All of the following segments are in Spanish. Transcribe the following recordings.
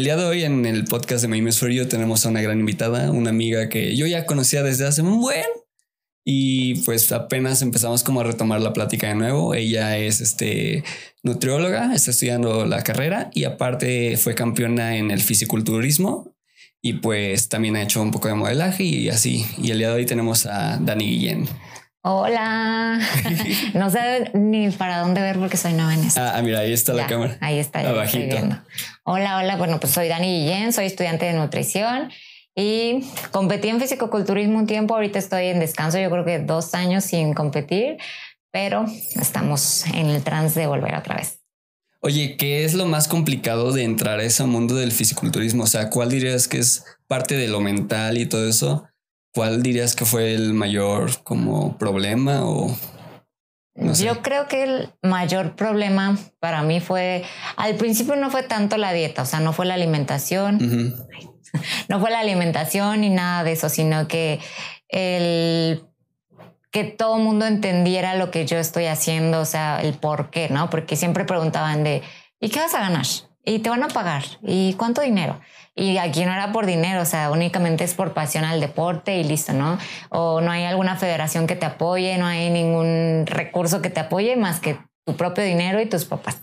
el día de hoy en el podcast de My Miss For tenemos a una gran invitada, una amiga que yo ya conocía desde hace un buen y pues apenas empezamos como a retomar la plática de nuevo. Ella es este nutrióloga, está estudiando la carrera y aparte fue campeona en el fisiculturismo y pues también ha hecho un poco de modelaje y así. Y el día de hoy tenemos a Dani Guillén. Hola. no sé ni para dónde ver porque soy nueva en esto. Ah, mira, ahí está la cámara. Ahí está. Abajito. Hola, hola. Bueno, pues soy Dani Guillén, soy estudiante de nutrición y competí en fisicoculturismo un tiempo. Ahorita estoy en descanso, yo creo que dos años sin competir, pero estamos en el trance de volver otra vez. Oye, ¿qué es lo más complicado de entrar a ese mundo del fisiculturismo? O sea, ¿cuál dirías que es parte de lo mental y todo eso? ¿Cuál dirías que fue el mayor como problema o Yo creo que el mayor problema para mí fue, al principio no fue tanto la dieta, o sea, no fue la alimentación, no fue la alimentación ni nada de eso, sino que el que todo el mundo entendiera lo que yo estoy haciendo, o sea, el por qué, ¿no? Porque siempre preguntaban de, ¿y qué vas a ganar? ¿Y te van a pagar? ¿Y cuánto dinero? Y aquí no era por dinero, o sea, únicamente es por pasión al deporte y listo, ¿no? O no hay alguna federación que te apoye, no hay ningún recurso que te apoye más que tu propio dinero y tus papás.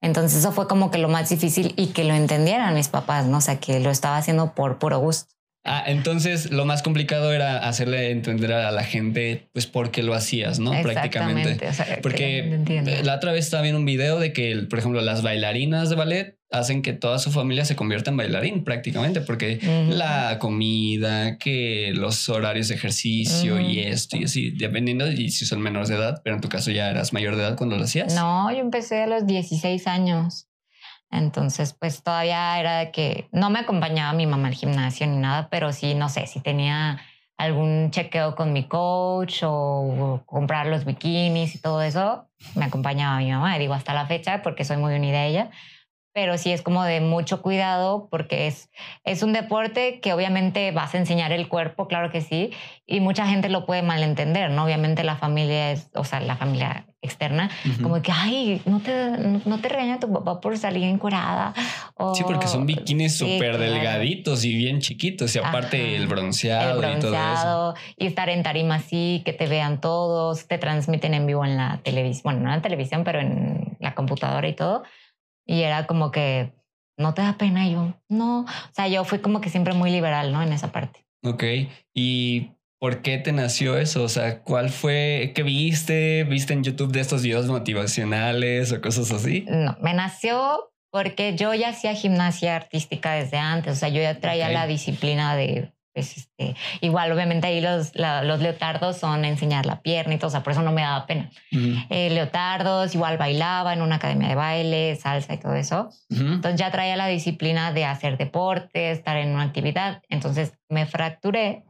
Entonces eso fue como que lo más difícil y que lo entendieran mis papás, ¿no? O sea, que lo estaba haciendo por puro gusto. Ah, entonces lo más complicado era hacerle entender a la gente, pues, por qué lo hacías, ¿no? Prácticamente. Porque la otra vez estaba viendo un video de que, por ejemplo, las bailarinas de ballet hacen que toda su familia se convierta en bailarín prácticamente, porque la comida, que los horarios de ejercicio y esto y así, dependiendo de si son menores de edad, pero en tu caso ya eras mayor de edad cuando lo hacías. No, yo empecé a los 16 años. Entonces, pues todavía era de que no me acompañaba mi mamá al gimnasio ni nada, pero sí, no sé, si tenía algún chequeo con mi coach o comprar los bikinis y todo eso, me acompañaba mi mamá. Y digo, hasta la fecha, porque soy muy unida a ella, pero sí es como de mucho cuidado porque es, es un deporte que obviamente vas a enseñar el cuerpo, claro que sí, y mucha gente lo puede malentender, ¿no? Obviamente la familia es, o sea, la familia externa, como que, ay, no te, no, te regaña tu papá por salir encuerada. sí, porque son bikinis súper delgaditos y bien chiquitos, y aparte el bronceado, y todo eso. Y estar en tarima así, que te vean todos, te transmiten en vivo en la televisión, bueno, no en la televisión, pero en la computadora y todo y era como que, ¿no te da pena? Y yo, no. O sea, yo fui como que siempre muy liberal, ¿no? En esa parte. Ok. ¿Y por qué te nació eso? O sea, ¿cuál fue? ¿Qué viste? ¿Viste en YouTube de estos videos motivacionales o cosas así? No, me nació porque yo ya hacía gimnasia artística desde antes. O sea, yo ya traía la disciplina de pues este, igual obviamente ahí los, los leotardos son enseñar la pierna y todo, o sea, por eso no me daba pena. Eh, leotardos, igual bailaba en una academia de baile, salsa y todo eso. Entonces ya traía la disciplina de hacer deporte, estar en una actividad. Entonces me fracturé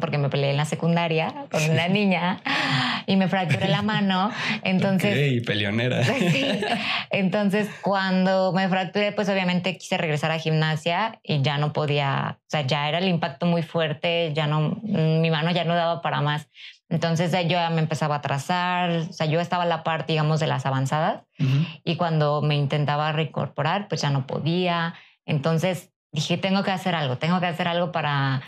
porque me peleé en la secundaria con una niña y me fracturé la mano. Entonces. Okay, peleonera. Entonces, cuando me fracturé, pues obviamente quise regresar a gimnasia y ya no podía, o sea, ya era el impacto muy fuerte, ya no, mi mano ya no daba para más. Entonces yo ya me empezaba a trazar, o sea, yo estaba a la parte, digamos, de las avanzadas y cuando me intentaba reincorporar, pues ya no podía. Entonces dije, tengo que hacer algo, tengo que hacer algo para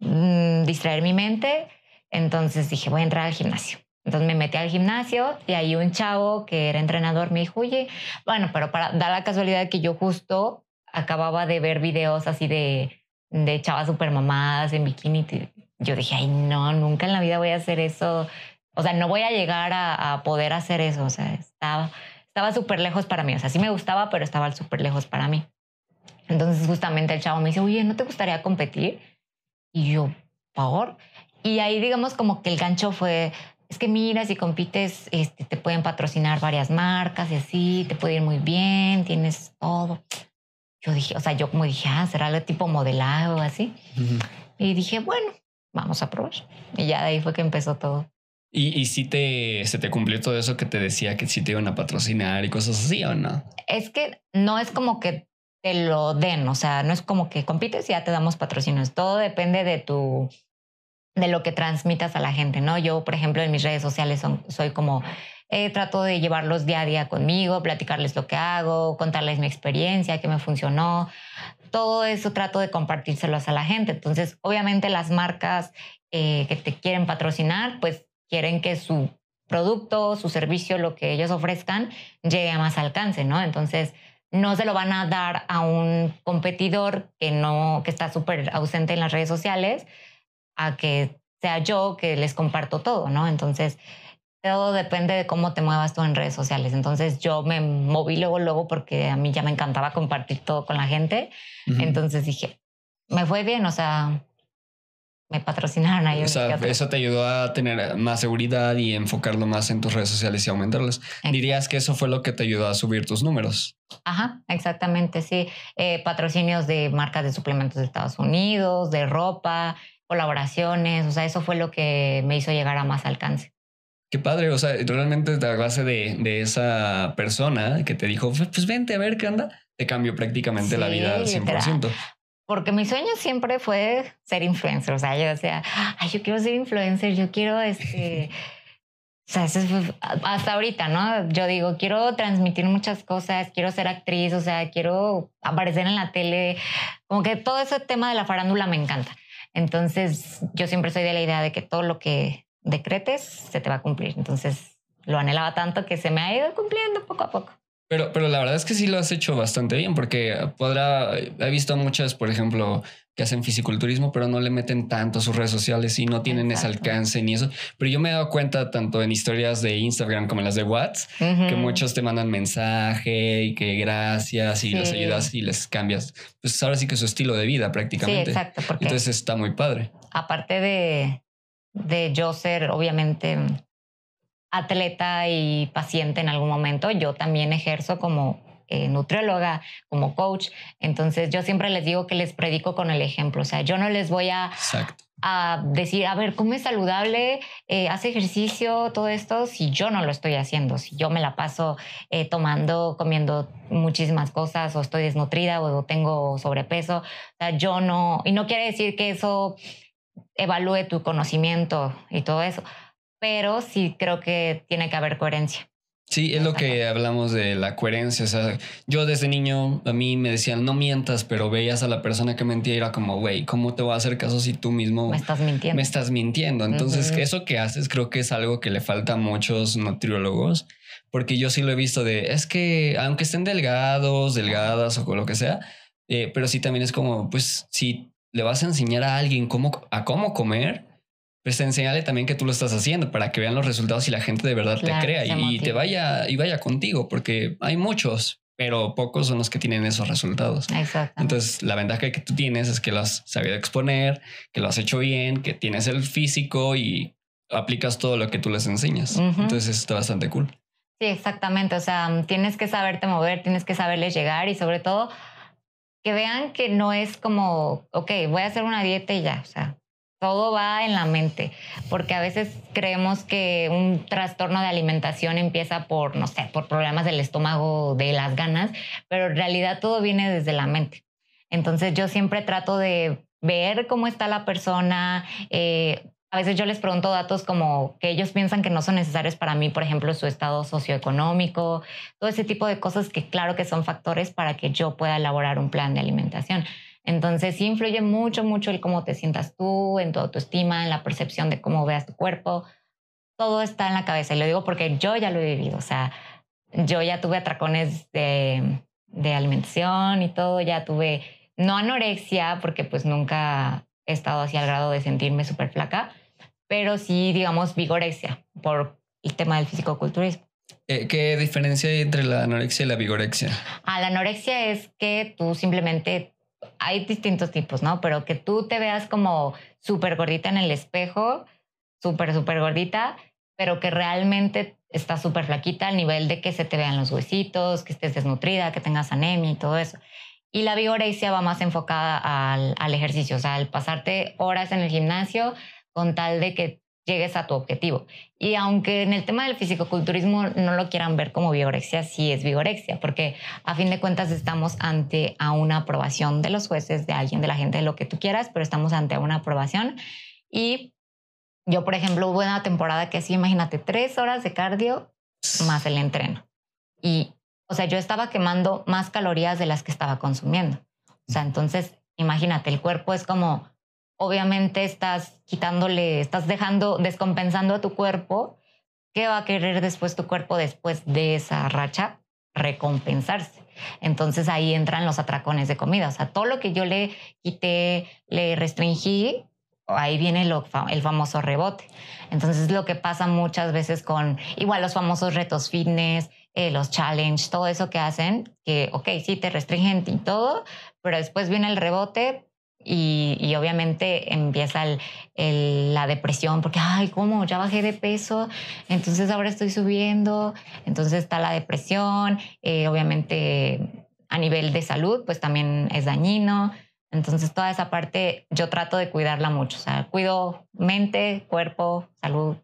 Mm, distraer mi mente. Entonces dije, voy a entrar al gimnasio. Entonces me metí al gimnasio y ahí un chavo que era entrenador me dijo, oye, bueno, pero para dar la casualidad que yo justo acababa de ver videos así de, de chavas super mamadas en bikini. Yo dije, ay, no, nunca en la vida voy a hacer eso. O sea, no voy a llegar a, a poder hacer eso. O sea, estaba estaba súper lejos para mí. O sea, sí me gustaba, pero estaba súper lejos para mí. Entonces justamente el chavo me dice, oye, ¿no te gustaría competir? Y yo, ¿por? Y ahí digamos como que el gancho fue, es que mira, si compites, este, te pueden patrocinar varias marcas y así, te puede ir muy bien, tienes todo. Yo dije, o sea, yo como dije, ah, será algo tipo modelado o así. Y dije, bueno, vamos a probar. Y ya de ahí fue que empezó todo. ¿Y, y si te, se te cumplió todo eso que te decía que si te iban a patrocinar y cosas así o no? Es que no es como que te lo den, o sea, no es como que compites y ya te damos patrocinios, todo depende de tu, de lo que transmitas a la gente, ¿no? Yo, por ejemplo, en mis redes sociales soy como eh, trato de llevarlos día a día conmigo, platicarles lo que hago, contarles mi experiencia, qué me funcionó. Todo eso trato de compartírselos a la gente. Entonces, obviamente las marcas eh, que te quieren patrocinar, pues quieren que su producto, su servicio, lo que ellos ofrezcan, llegue a más alcance, ¿no? Entonces, no se lo van a dar a un competidor que no, que está súper ausente en las redes sociales, a que sea yo que les comparto todo, ¿no? Entonces, todo depende de cómo te muevas tú en redes sociales. Entonces, yo me moví luego, luego, porque a mí ya me encantaba compartir todo con la gente. Entonces dije, me fue bien, o sea, me patrocinaron ahí. O sea, eso te ayudó a tener más seguridad y enfocarlo más en tus redes sociales y aumentarlas. Dirías que eso fue lo que te ayudó a subir tus números. Ajá, exactamente, sí. Eh, patrocinios de marcas de suplementos de Estados Unidos, de ropa, colaboraciones, o sea, eso fue lo que me hizo llegar a más alcance. Qué padre, o sea, realmente a base de, de esa persona que te dijo, pues vente a ver qué onda, te cambió prácticamente la vida al 100% porque mi sueño siempre fue ser influencer. O sea, yo decía, ay, yo quiero ser influencer, yo quiero este. o sea, hasta ahorita, ¿no? Yo digo, quiero transmitir muchas cosas, quiero ser actriz, o sea, quiero aparecer en la tele. Como que todo ese tema de la farándula me encanta. Entonces, yo siempre soy de la idea de que todo lo que decretes se te va a cumplir. Entonces, lo anhelaba tanto que se me ha ido cumpliendo poco a poco. Pero, pero la verdad es que sí lo has hecho bastante bien, porque podrá, he visto muchas, por ejemplo, que hacen fisiculturismo, pero no le meten tanto a sus redes sociales y no tienen ese alcance ni eso. Pero yo me he dado cuenta tanto en historias de Instagram como en las de WhatsApp, que muchos te mandan mensaje y que gracias y les ayudas y les cambias. Pues ahora sí que es su estilo de vida prácticamente. Sí, exacto. Entonces está muy padre. Aparte de, de yo ser, obviamente, atleta y paciente en algún momento, yo también ejerzo como eh, nutrióloga, como coach. Entonces yo siempre les digo que les predico con el ejemplo. O sea, yo no les voy a, a decir, a ver, come saludable, eh, hace ejercicio, todo esto, si yo no lo estoy haciendo, si yo me la paso eh, tomando, comiendo muchísimas cosas o estoy desnutrida o tengo sobrepeso. O sea, yo no, y no quiere decir que eso evalúe tu conocimiento y todo eso pero sí creo que tiene que haber coherencia. Sí, es lo que hablamos de la coherencia. O sea, yo desde niño a mí me decían no mientas, pero veías a la persona que mentía y era como, güey, ¿cómo te voy a hacer caso si tú mismo me estás mintiendo? Me estás mintiendo. Entonces, eso que haces creo que es algo que le falta a muchos nutriólogos, porque yo sí lo he visto de, es que aunque estén delgados, delgadas o lo que sea, eh, pero sí también es como, pues, si le vas a enseñar a alguien cómo, a cómo comer, pues enseñale también que tú lo estás haciendo para que vean los resultados y la gente de verdad te crea y, te vaya y vaya contigo, porque hay muchos, pero pocos son los que tienen esos resultados. Exacto. Entonces, la ventaja que tú tienes es que lo has sabido exponer, que lo has hecho bien, que tienes el físico y aplicas todo lo que tú les enseñas. Entonces, está bastante cool. Sí, exactamente. O sea, tienes que saberte mover, tienes que saberles llegar y sobre todo que vean que no es como, ok, voy a hacer una dieta y ya, o sea, todo va en la mente, porque a veces creemos que un trastorno de alimentación empieza por, no sé, por problemas del estómago, de las ganas, pero en realidad todo viene desde la mente. Entonces yo siempre trato de ver cómo está la persona. Eh, a veces yo les pregunto datos como que ellos piensan que no son necesarios para mí, por ejemplo, su estado socioeconómico, todo ese tipo de cosas que claro que son factores para que yo pueda elaborar un plan de alimentación. Entonces sí influye mucho, mucho el cómo te sientas tú, en tu autoestima, en la percepción de cómo veas tu cuerpo. Todo está en la cabeza. Y lo digo porque yo ya lo he vivido. O sea, yo ya tuve atracones de, de alimentación y todo. Ya tuve, no anorexia, porque pues nunca he estado así al grado de sentirme súper flaca, pero sí, digamos, vigorexia por el tema del fisicoculturismo. Eh, ¿Qué diferencia hay entre la anorexia y la vigorexia? Ah, la anorexia es que tú simplemente hay distintos tipos, ¿no? Pero que tú te veas como súper gordita en el espejo, súper, súper gordita, pero que realmente estás súper flaquita al nivel de que se te vean los huesitos, que estés desnutrida, que tengas anemia y todo eso. Y la vigorexia va más enfocada al, al ejercicio, o sea, al pasarte horas en el gimnasio con tal de que llegues a tu objetivo. Y aunque en el tema del fisicoculturismo no lo quieran ver como vigorexia, sí es vigorexia, porque a fin de cuentas estamos ante a una aprobación de los jueces, de alguien, de la gente, de lo que tú quieras, pero estamos ante una aprobación. Y yo, por ejemplo, hubo una temporada que sí, imagínate, tres horas de cardio más el entreno. Y, o sea, yo estaba quemando más calorías de las que estaba consumiendo. O sea, entonces, imagínate, el cuerpo es como, obviamente estás quitándole, estás dejando, descompensando a tu cuerpo. ¿Qué va a querer después tu cuerpo después de esa racha? Recompensarse. Entonces ahí entran los atracones de comida. O sea, todo lo que yo le quité, le restringí, ahí viene el famoso rebote. Entonces lo que pasa muchas veces con igual los famosos retos fitness, eh, los challenge, todo eso que hacen, que, ok, sí, te restringen y todo, pero después viene el rebote y, obviamente empieza la depresión porque, ay, ¿cómo? Ya bajé de peso, entonces ahora estoy subiendo, entonces está la depresión, eh, obviamente a nivel de salud, pues también es dañino. Entonces toda esa parte yo trato de cuidarla mucho, o sea, cuido mente, cuerpo, salud,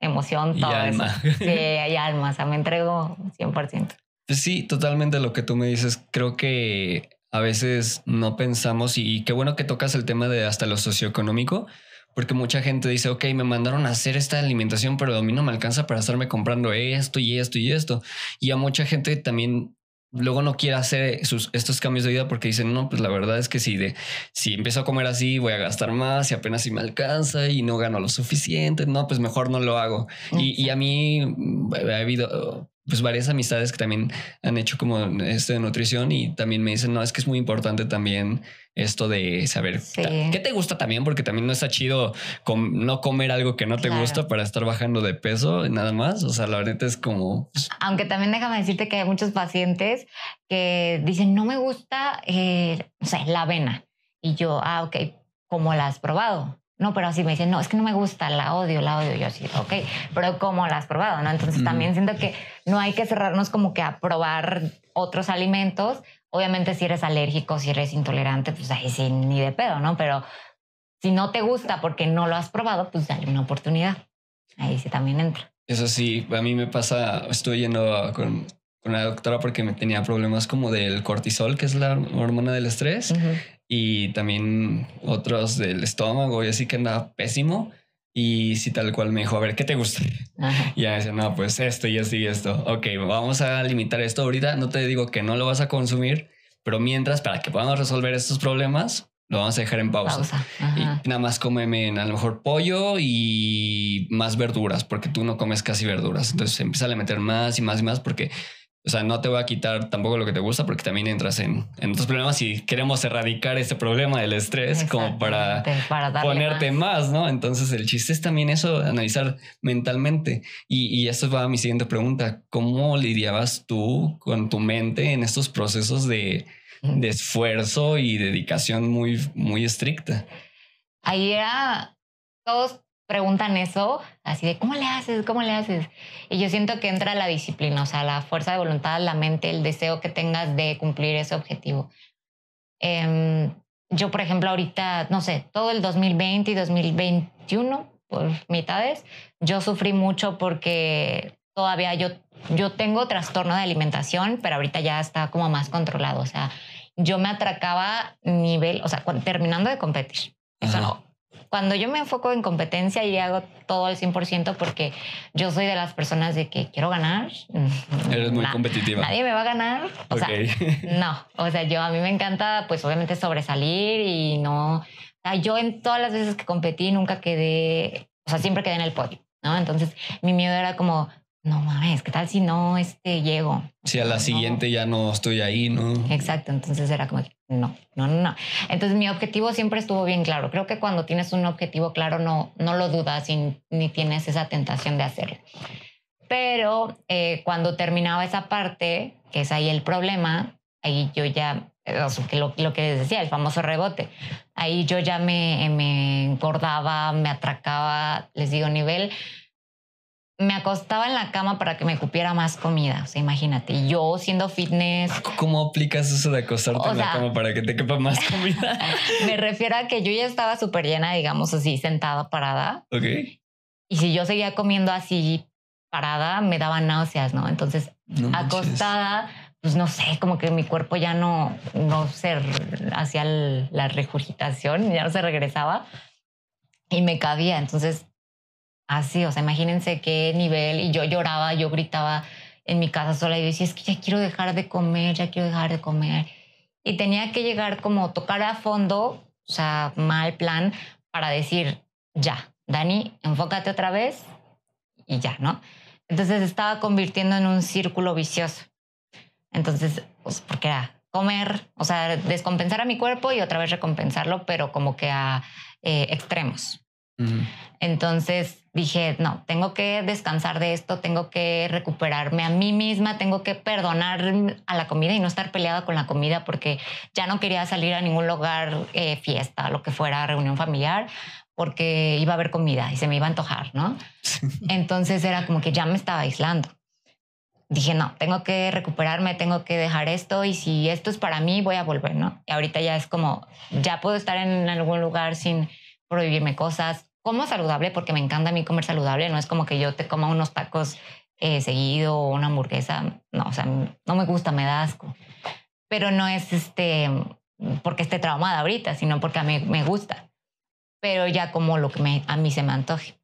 emoción, todo alma. eso. Sí, hay alma, o sea, me entrego 100%. Pues sí, totalmente lo que tú me dices. Creo que a veces no pensamos y qué bueno que tocas el tema de hasta lo socioeconómico, porque mucha gente dice, ok, me mandaron a hacer esta alimentación, pero a mí no me alcanza para estarme comprando esto y esto y esto. Y a mucha gente también luego no quiere hacer sus, estos cambios de vida porque dicen, no, pues la verdad es que si, de, si empiezo a comer así voy a gastar más y apenas si me alcanza y no gano lo suficiente, no, pues mejor no lo hago. Y, y, a mí mm, ha habido pues varias amistades que también han hecho como esto de nutrición y también me dicen, no, es que es muy importante también esto de saber qué te gusta también, porque también no está chido no comer algo que no te gusta para estar bajando de peso, nada más. O sea, la verdad es como... Pues Aunque también déjame decirte que hay muchos pacientes que dicen, no me gusta, eh, o sea, la avena. Y yo, ah, ok, ¿cómo la has probado? No, pero así me dicen, no, es que no me gusta, la odio, la odio. Yo así, ok, pero ¿cómo la has probado? ¿no? Entonces también siento que no hay que cerrarnos como que a probar otros alimentos. Obviamente si eres alérgico, si eres intolerante, pues ahí sí, ni de pedo, ¿no? Pero si no te gusta porque no lo has probado, pues dale una oportunidad. Ahí sí también entra. Eso sí, a mí me pasa, estoy yendo con, con la doctora porque me tenía problemas como del cortisol, que es la hormona del estrés y también otros del estómago y así que andaba pésimo. Y si tal cual me dijo, a ver, ¿qué te gusta? Y ya decía, no, pues esto y esto y esto. Ok, vamos a limitar esto ahorita. No te digo que no lo vas a consumir, pero mientras, para que podamos resolver estos problemas, lo vamos a dejar en pausa. Y nada más cómeme a lo mejor pollo y más verduras, porque tú no comes casi verduras. Entonces empieza a meter más y más y más porque o sea, no te voy a quitar tampoco lo que te gusta porque también entras en, en otros problemas y queremos erradicar ese problema del estrés como para, ponerte más. ¿no? Entonces el chiste es también eso, analizar mentalmente. Y, y esto va a mi siguiente pregunta. ¿Cómo lidiabas tú con tu mente en estos procesos de, de esfuerzo y dedicación muy, muy estricta? Ahí era, todos preguntan eso, así de, ¿cómo le haces? ¿Cómo le haces? Y yo siento que entra la disciplina, o sea, la fuerza de voluntad, la mente, el deseo que tengas de cumplir ese objetivo. Em, yo, por ejemplo, ahorita, no sé, todo el 2020 y 2021, por mitades, yo sufrí mucho porque todavía yo, yo tengo trastorno de alimentación, pero ahorita ya está como más controlado. O sea, yo me atracaba nivel, o sea, terminando de competir. Eso no, cuando yo me enfoco en competencia y hago todo al 100% porque yo soy de las personas de que quiero ganar. Eres muy competitiva. Nadie me va a ganar. O sea, no. O sea, yo a mí me encanta, pues obviamente sobresalir y no. O sea, yo en todas las veces que competí nunca quedé, o sea, siempre quedé en el podio, ¿no? Entonces mi miedo era como, no mames, ¿qué tal si no este, llego? Si a la siguiente ya no estoy ahí, ¿no? Exacto, entonces era como, no, no, no. Entonces mi objetivo siempre estuvo bien claro. Creo que cuando tienes un objetivo claro no, no lo dudas y, ni tienes esa tentación de hacerlo. Pero eh, cuando terminaba esa parte, que es ahí el problema, ahí yo ya, lo, lo que les decía, el famoso rebote, ahí yo ya me, me engordaba, me atracaba, les digo, nivel me acostaba en la cama para que me cupiera más comida. O sea, imagínate, yo siendo fitness. ¿Cómo aplicas eso de acostarte en la cama para que te quepa más comida? me refiero a que yo ya estaba súper llena, digamos así, sentada, parada. Ok. Y si yo seguía comiendo así parada, me daba náuseas, ¿no? Entonces, acostada, pues no sé, como que mi cuerpo ya no, no se hacía la regurgitación, ya no se regresaba y me cabía. Entonces, Así, o sea, imagínense qué nivel. Y yo lloraba, yo gritaba en mi casa sola y decía, es que ya quiero dejar de comer, ya quiero dejar de comer. Y tenía que llegar como tocar a fondo, o sea, mal plan, para decir, ya, Dani, enfócate otra vez y ya, ¿no? Entonces estaba convirtiendo en un círculo vicioso. Entonces, pues, porque era comer, o sea, descompensar a mi cuerpo y otra vez recompensarlo, pero como que a eh, extremos. Entonces dije, no, tengo que descansar de esto, tengo que recuperarme a mí misma, tengo que perdonar a la comida y no estar peleada con la comida porque ya no quería salir a ningún lugar, eh, fiesta, lo que fuera, reunión familiar, porque iba a haber comida y se me iba a antojar, ¿no? Entonces era como que ya me estaba aislando dije, no, tengo que recuperarme, tengo que dejar esto y si esto es para mí, voy a volver, ¿no? Y ahorita ya es como, ya puedo estar en algún lugar sin prohibirme cosas. Como saludable, porque me encanta a mí comer saludable, no es como que yo te coma unos tacos eh, seguido o una hamburguesa, no, o sea, no me gusta, me da asco. Pero no es este, porque esté traumada ahorita, sino porque a mí me gusta. Pero ya como lo que me, a mí se me antoje.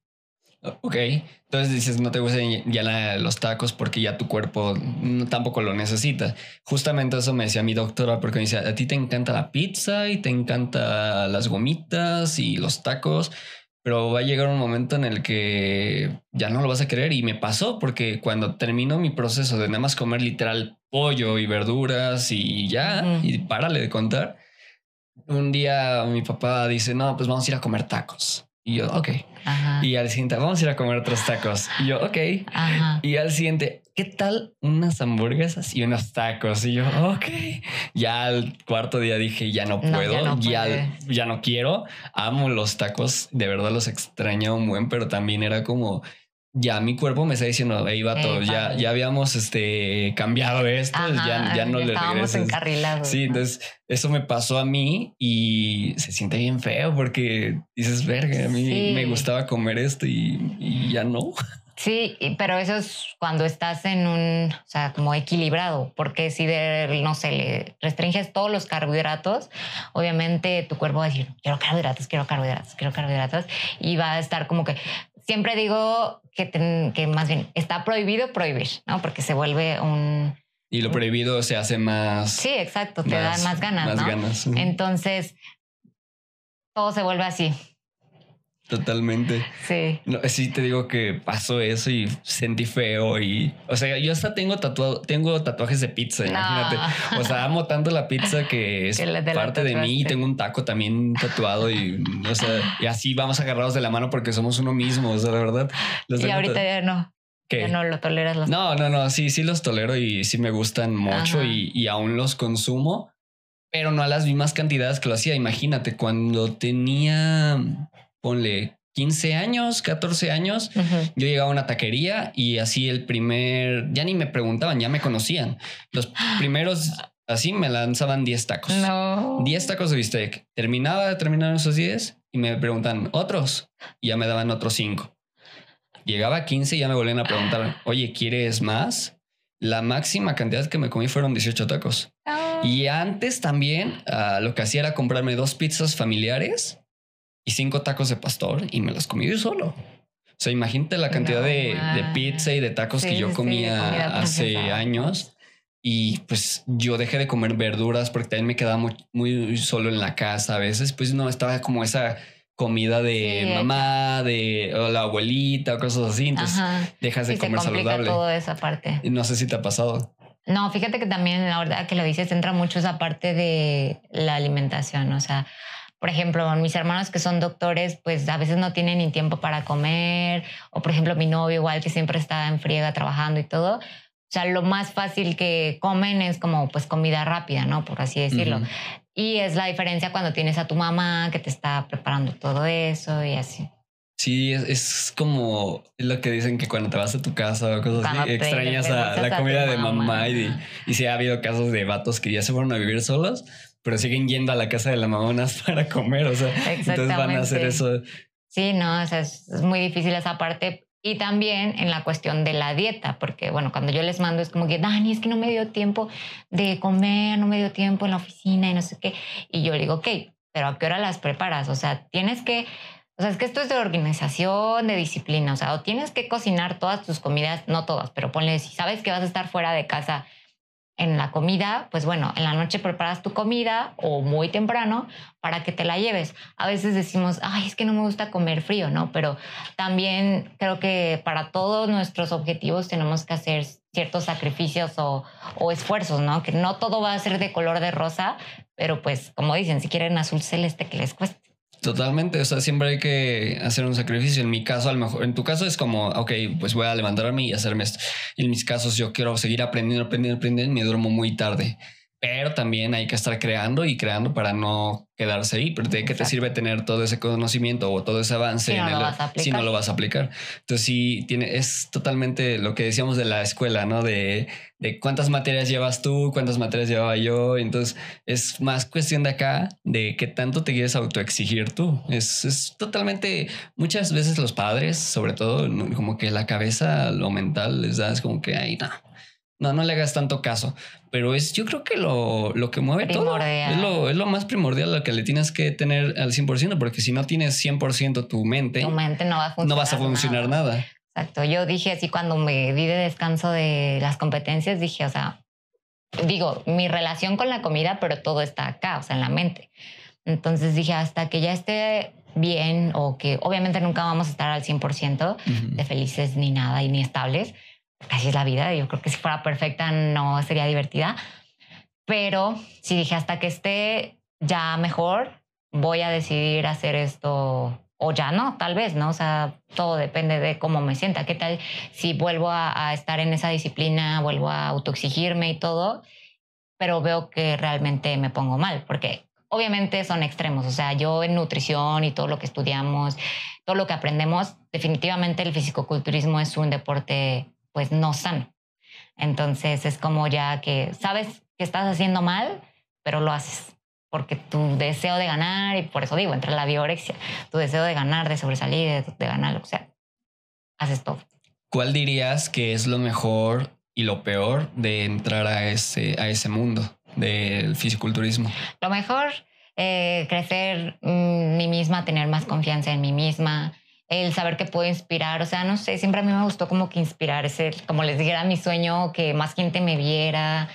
Ok, entonces dices no te gustan ya los tacos porque ya tu cuerpo tampoco lo necesita. Justamente eso me decía mi doctora porque me decía, a ti te encanta la pizza y te encanta las gomitas y los tacos, pero va a llegar un momento en el que ya no lo vas a querer y me pasó porque cuando terminó mi proceso de nada más comer literal pollo y verduras y ya, y párale de contar, un día mi papá dice, no, pues vamos a ir a comer tacos. Y yo, ok. Y al siguiente, vamos a ir a comer otros tacos. Y yo, ok. Y al siguiente, ¿qué tal unas hamburguesas y unos tacos? Y yo, ok. Ya al cuarto día dije, ya no puedo, ya, ya, no quiero. Amo los tacos, de verdad los extraño un buen, pero también era como, ya mi cuerpo me está diciendo, hey, vato, ya, ya habíamos este, cambiado esto, ya, ya no le regresas. Sí, entonces eso me pasó a mí y se siente bien feo porque dices, verga, a mí me gustaba comer esto y, ya no. Sí, pero eso es cuando estás en un, o sea, como equilibrado, porque si de, no sé, le restringes todos los carbohidratos, obviamente tu cuerpo va a decir, quiero carbohidratos, quiero carbohidratos, quiero carbohidratos, y va a estar como que, siempre digo que, que más bien está prohibido prohibir, ¿no? Porque se vuelve un... Y lo prohibido se hace más... Sí, exacto, te da más ganas. Más ganas. Entonces, todo se vuelve así. Totalmente. Sí. No, sí, te digo que pasó eso y sentí feo y, o sea, yo hasta tengo tatuado, tengo tatuajes de pizza, imagínate. O sea, amo tanto la pizza que es parte de mí y tengo un taco también tatuado y, o sea, y así vamos agarrados de la mano porque somos uno mismo, o sea, la verdad. y ahorita ya no. ¿Qué? Ya no lo toleras. Los no, no, no, sí, sí los tolero y sí me gustan mucho y, y aún los consumo, pero no a las mismas cantidades que lo hacía. Imagínate, cuando tenía ponle 15 años, 14 años, yo llegaba a una taquería y así el primer, ya ni me preguntaban, ya me conocían. Los primeros, así me lanzaban 10 tacos. No. 10 tacos de bistec. Terminaba, terminaron esos 10 y me preguntan otros y ya me daban otros 5. Llegaba a 15 y ya me volvían a preguntar, oye, ¿quieres más? La máxima cantidad que me comí fueron 18 tacos. Ah. Y antes también ah, lo que hacía era comprarme dos pizzas familiares y cinco tacos de pastor y me los comí yo solo. O sea, imagínate la cantidad de, pizza y de tacos que yo comía hace años. Y pues yo dejé de comer verduras porque también me quedaba muy, solo en la casa a veces. Pues no estaba como esa comida de mamá, de la abuelita o cosas así. Entonces dejas de comer saludable. Toda esa parte. Y no sé si te ha pasado. No, fíjate que también, la verdad que lo dices, entra mucho esa parte de la alimentación. O sea, por ejemplo, mis hermanos que son doctores, pues a veces no tienen ni tiempo para comer, o por ejemplo mi novio igual que siempre está en friega trabajando y todo. O sea, lo más fácil que comen es como pues comida rápida, ¿no? Por así decirlo. Y es la diferencia cuando tienes a tu mamá que te está preparando todo eso y así. Sí, es, como lo que dicen que cuando te vas a tu casa o cosas así, extrañas a la comida de mamá, y, y si ha habido casos de vatos que ya se fueron a vivir solos pero siguen yendo a la casa de la mamonas para comer, o sea, entonces van a hacer eso. Sí, no, o sea, es, muy difícil esa parte. Y también en la cuestión de la dieta, porque bueno, cuando yo les mando es como que, Dani, es que no me dio tiempo de comer, no me dio tiempo en la oficina y no sé qué. Y yo le digo, ok, pero ¿a qué hora las preparas? O sea, tienes que O sea, es que esto es de organización, de disciplina. O sea, o tienes que cocinar todas tus comidas, no todas, pero ponle, si sabes que vas a estar fuera de casa en la comida, pues bueno, en la noche preparas tu comida o muy temprano para que te la lleves. A veces decimos, ay, es que no me gusta comer frío, ¿no? Pero también creo que para todos nuestros objetivos tenemos que hacer ciertos sacrificios o, o esfuerzos, ¿no? Que no todo va a ser de color de rosa, pero pues como dicen, si quieren azul celeste, que les cueste. Totalmente, o sea, siempre hay que hacer un sacrificio. En mi caso, a lo mejor, en tu caso es como, ok, pues voy a levantarme y hacerme esto. En mis casos, yo quiero seguir aprendiendo, aprendiendo, aprendiendo y me duermo muy tarde pero también hay que estar creando y creando para no quedarse ahí. Pero ¿de qué te sirve tener todo ese conocimiento o todo ese avance si no, si no lo vas a aplicar? Entonces sí, tiene, es totalmente lo que decíamos de la escuela, ¿no? De, de cuántas materias llevas tú, cuántas materias llevaba yo. Entonces es más cuestión de acá de qué tanto te quieres autoexigir tú. Es, es totalmente, muchas veces los padres, sobre todo, como que la cabeza, lo mental les da, es como que, ahí no no, no le hagas tanto caso. Pero es, yo creo que lo, lo que mueve todo es lo, es lo más primordial lo que le tienes que tener al 100%, porque si no tienes 100% tu mente, tu mente no, va a funcionar no vas a funcionar nada. Exacto. Yo dije así cuando me di de descanso de las competencias, dije, o sea, digo, mi relación con la comida, pero todo está acá, o sea, en la mente. Entonces dije, hasta que ya esté bien o que obviamente nunca vamos a estar al 100% de felices ni nada y ni estables, así es la vida. Yo creo que si fuera perfecta no sería divertida. Pero si dije hasta que esté ya mejor, voy a decidir hacer esto o ya no, tal vez, ¿no? O sea, todo depende de cómo me sienta. ¿Qué tal si vuelvo a, a estar en esa disciplina, vuelvo a autoexigirme y todo, pero veo que realmente me pongo mal? Porque obviamente son extremos. O sea, yo en nutrición y todo lo que estudiamos, todo lo que aprendemos, definitivamente el fisicoculturismo es un deporte pues no sano. Entonces es como ya que sabes que estás haciendo mal, pero lo haces porque tu deseo de ganar, y por eso digo, entre la biorexia, tu deseo de ganar, de sobresalir, de, ganar, o sea, haces todo. ¿Cuál dirías que es lo mejor y lo peor de entrar a ese, a ese mundo del fisiculturismo? Lo mejor, eh, crecer mm, mí misma, tener más confianza en mí misma, el saber que puedo inspirar, o sea, no sé, siempre a mí me gustó como que inspirar, ese, como les dijera, mi sueño, que más gente me viera,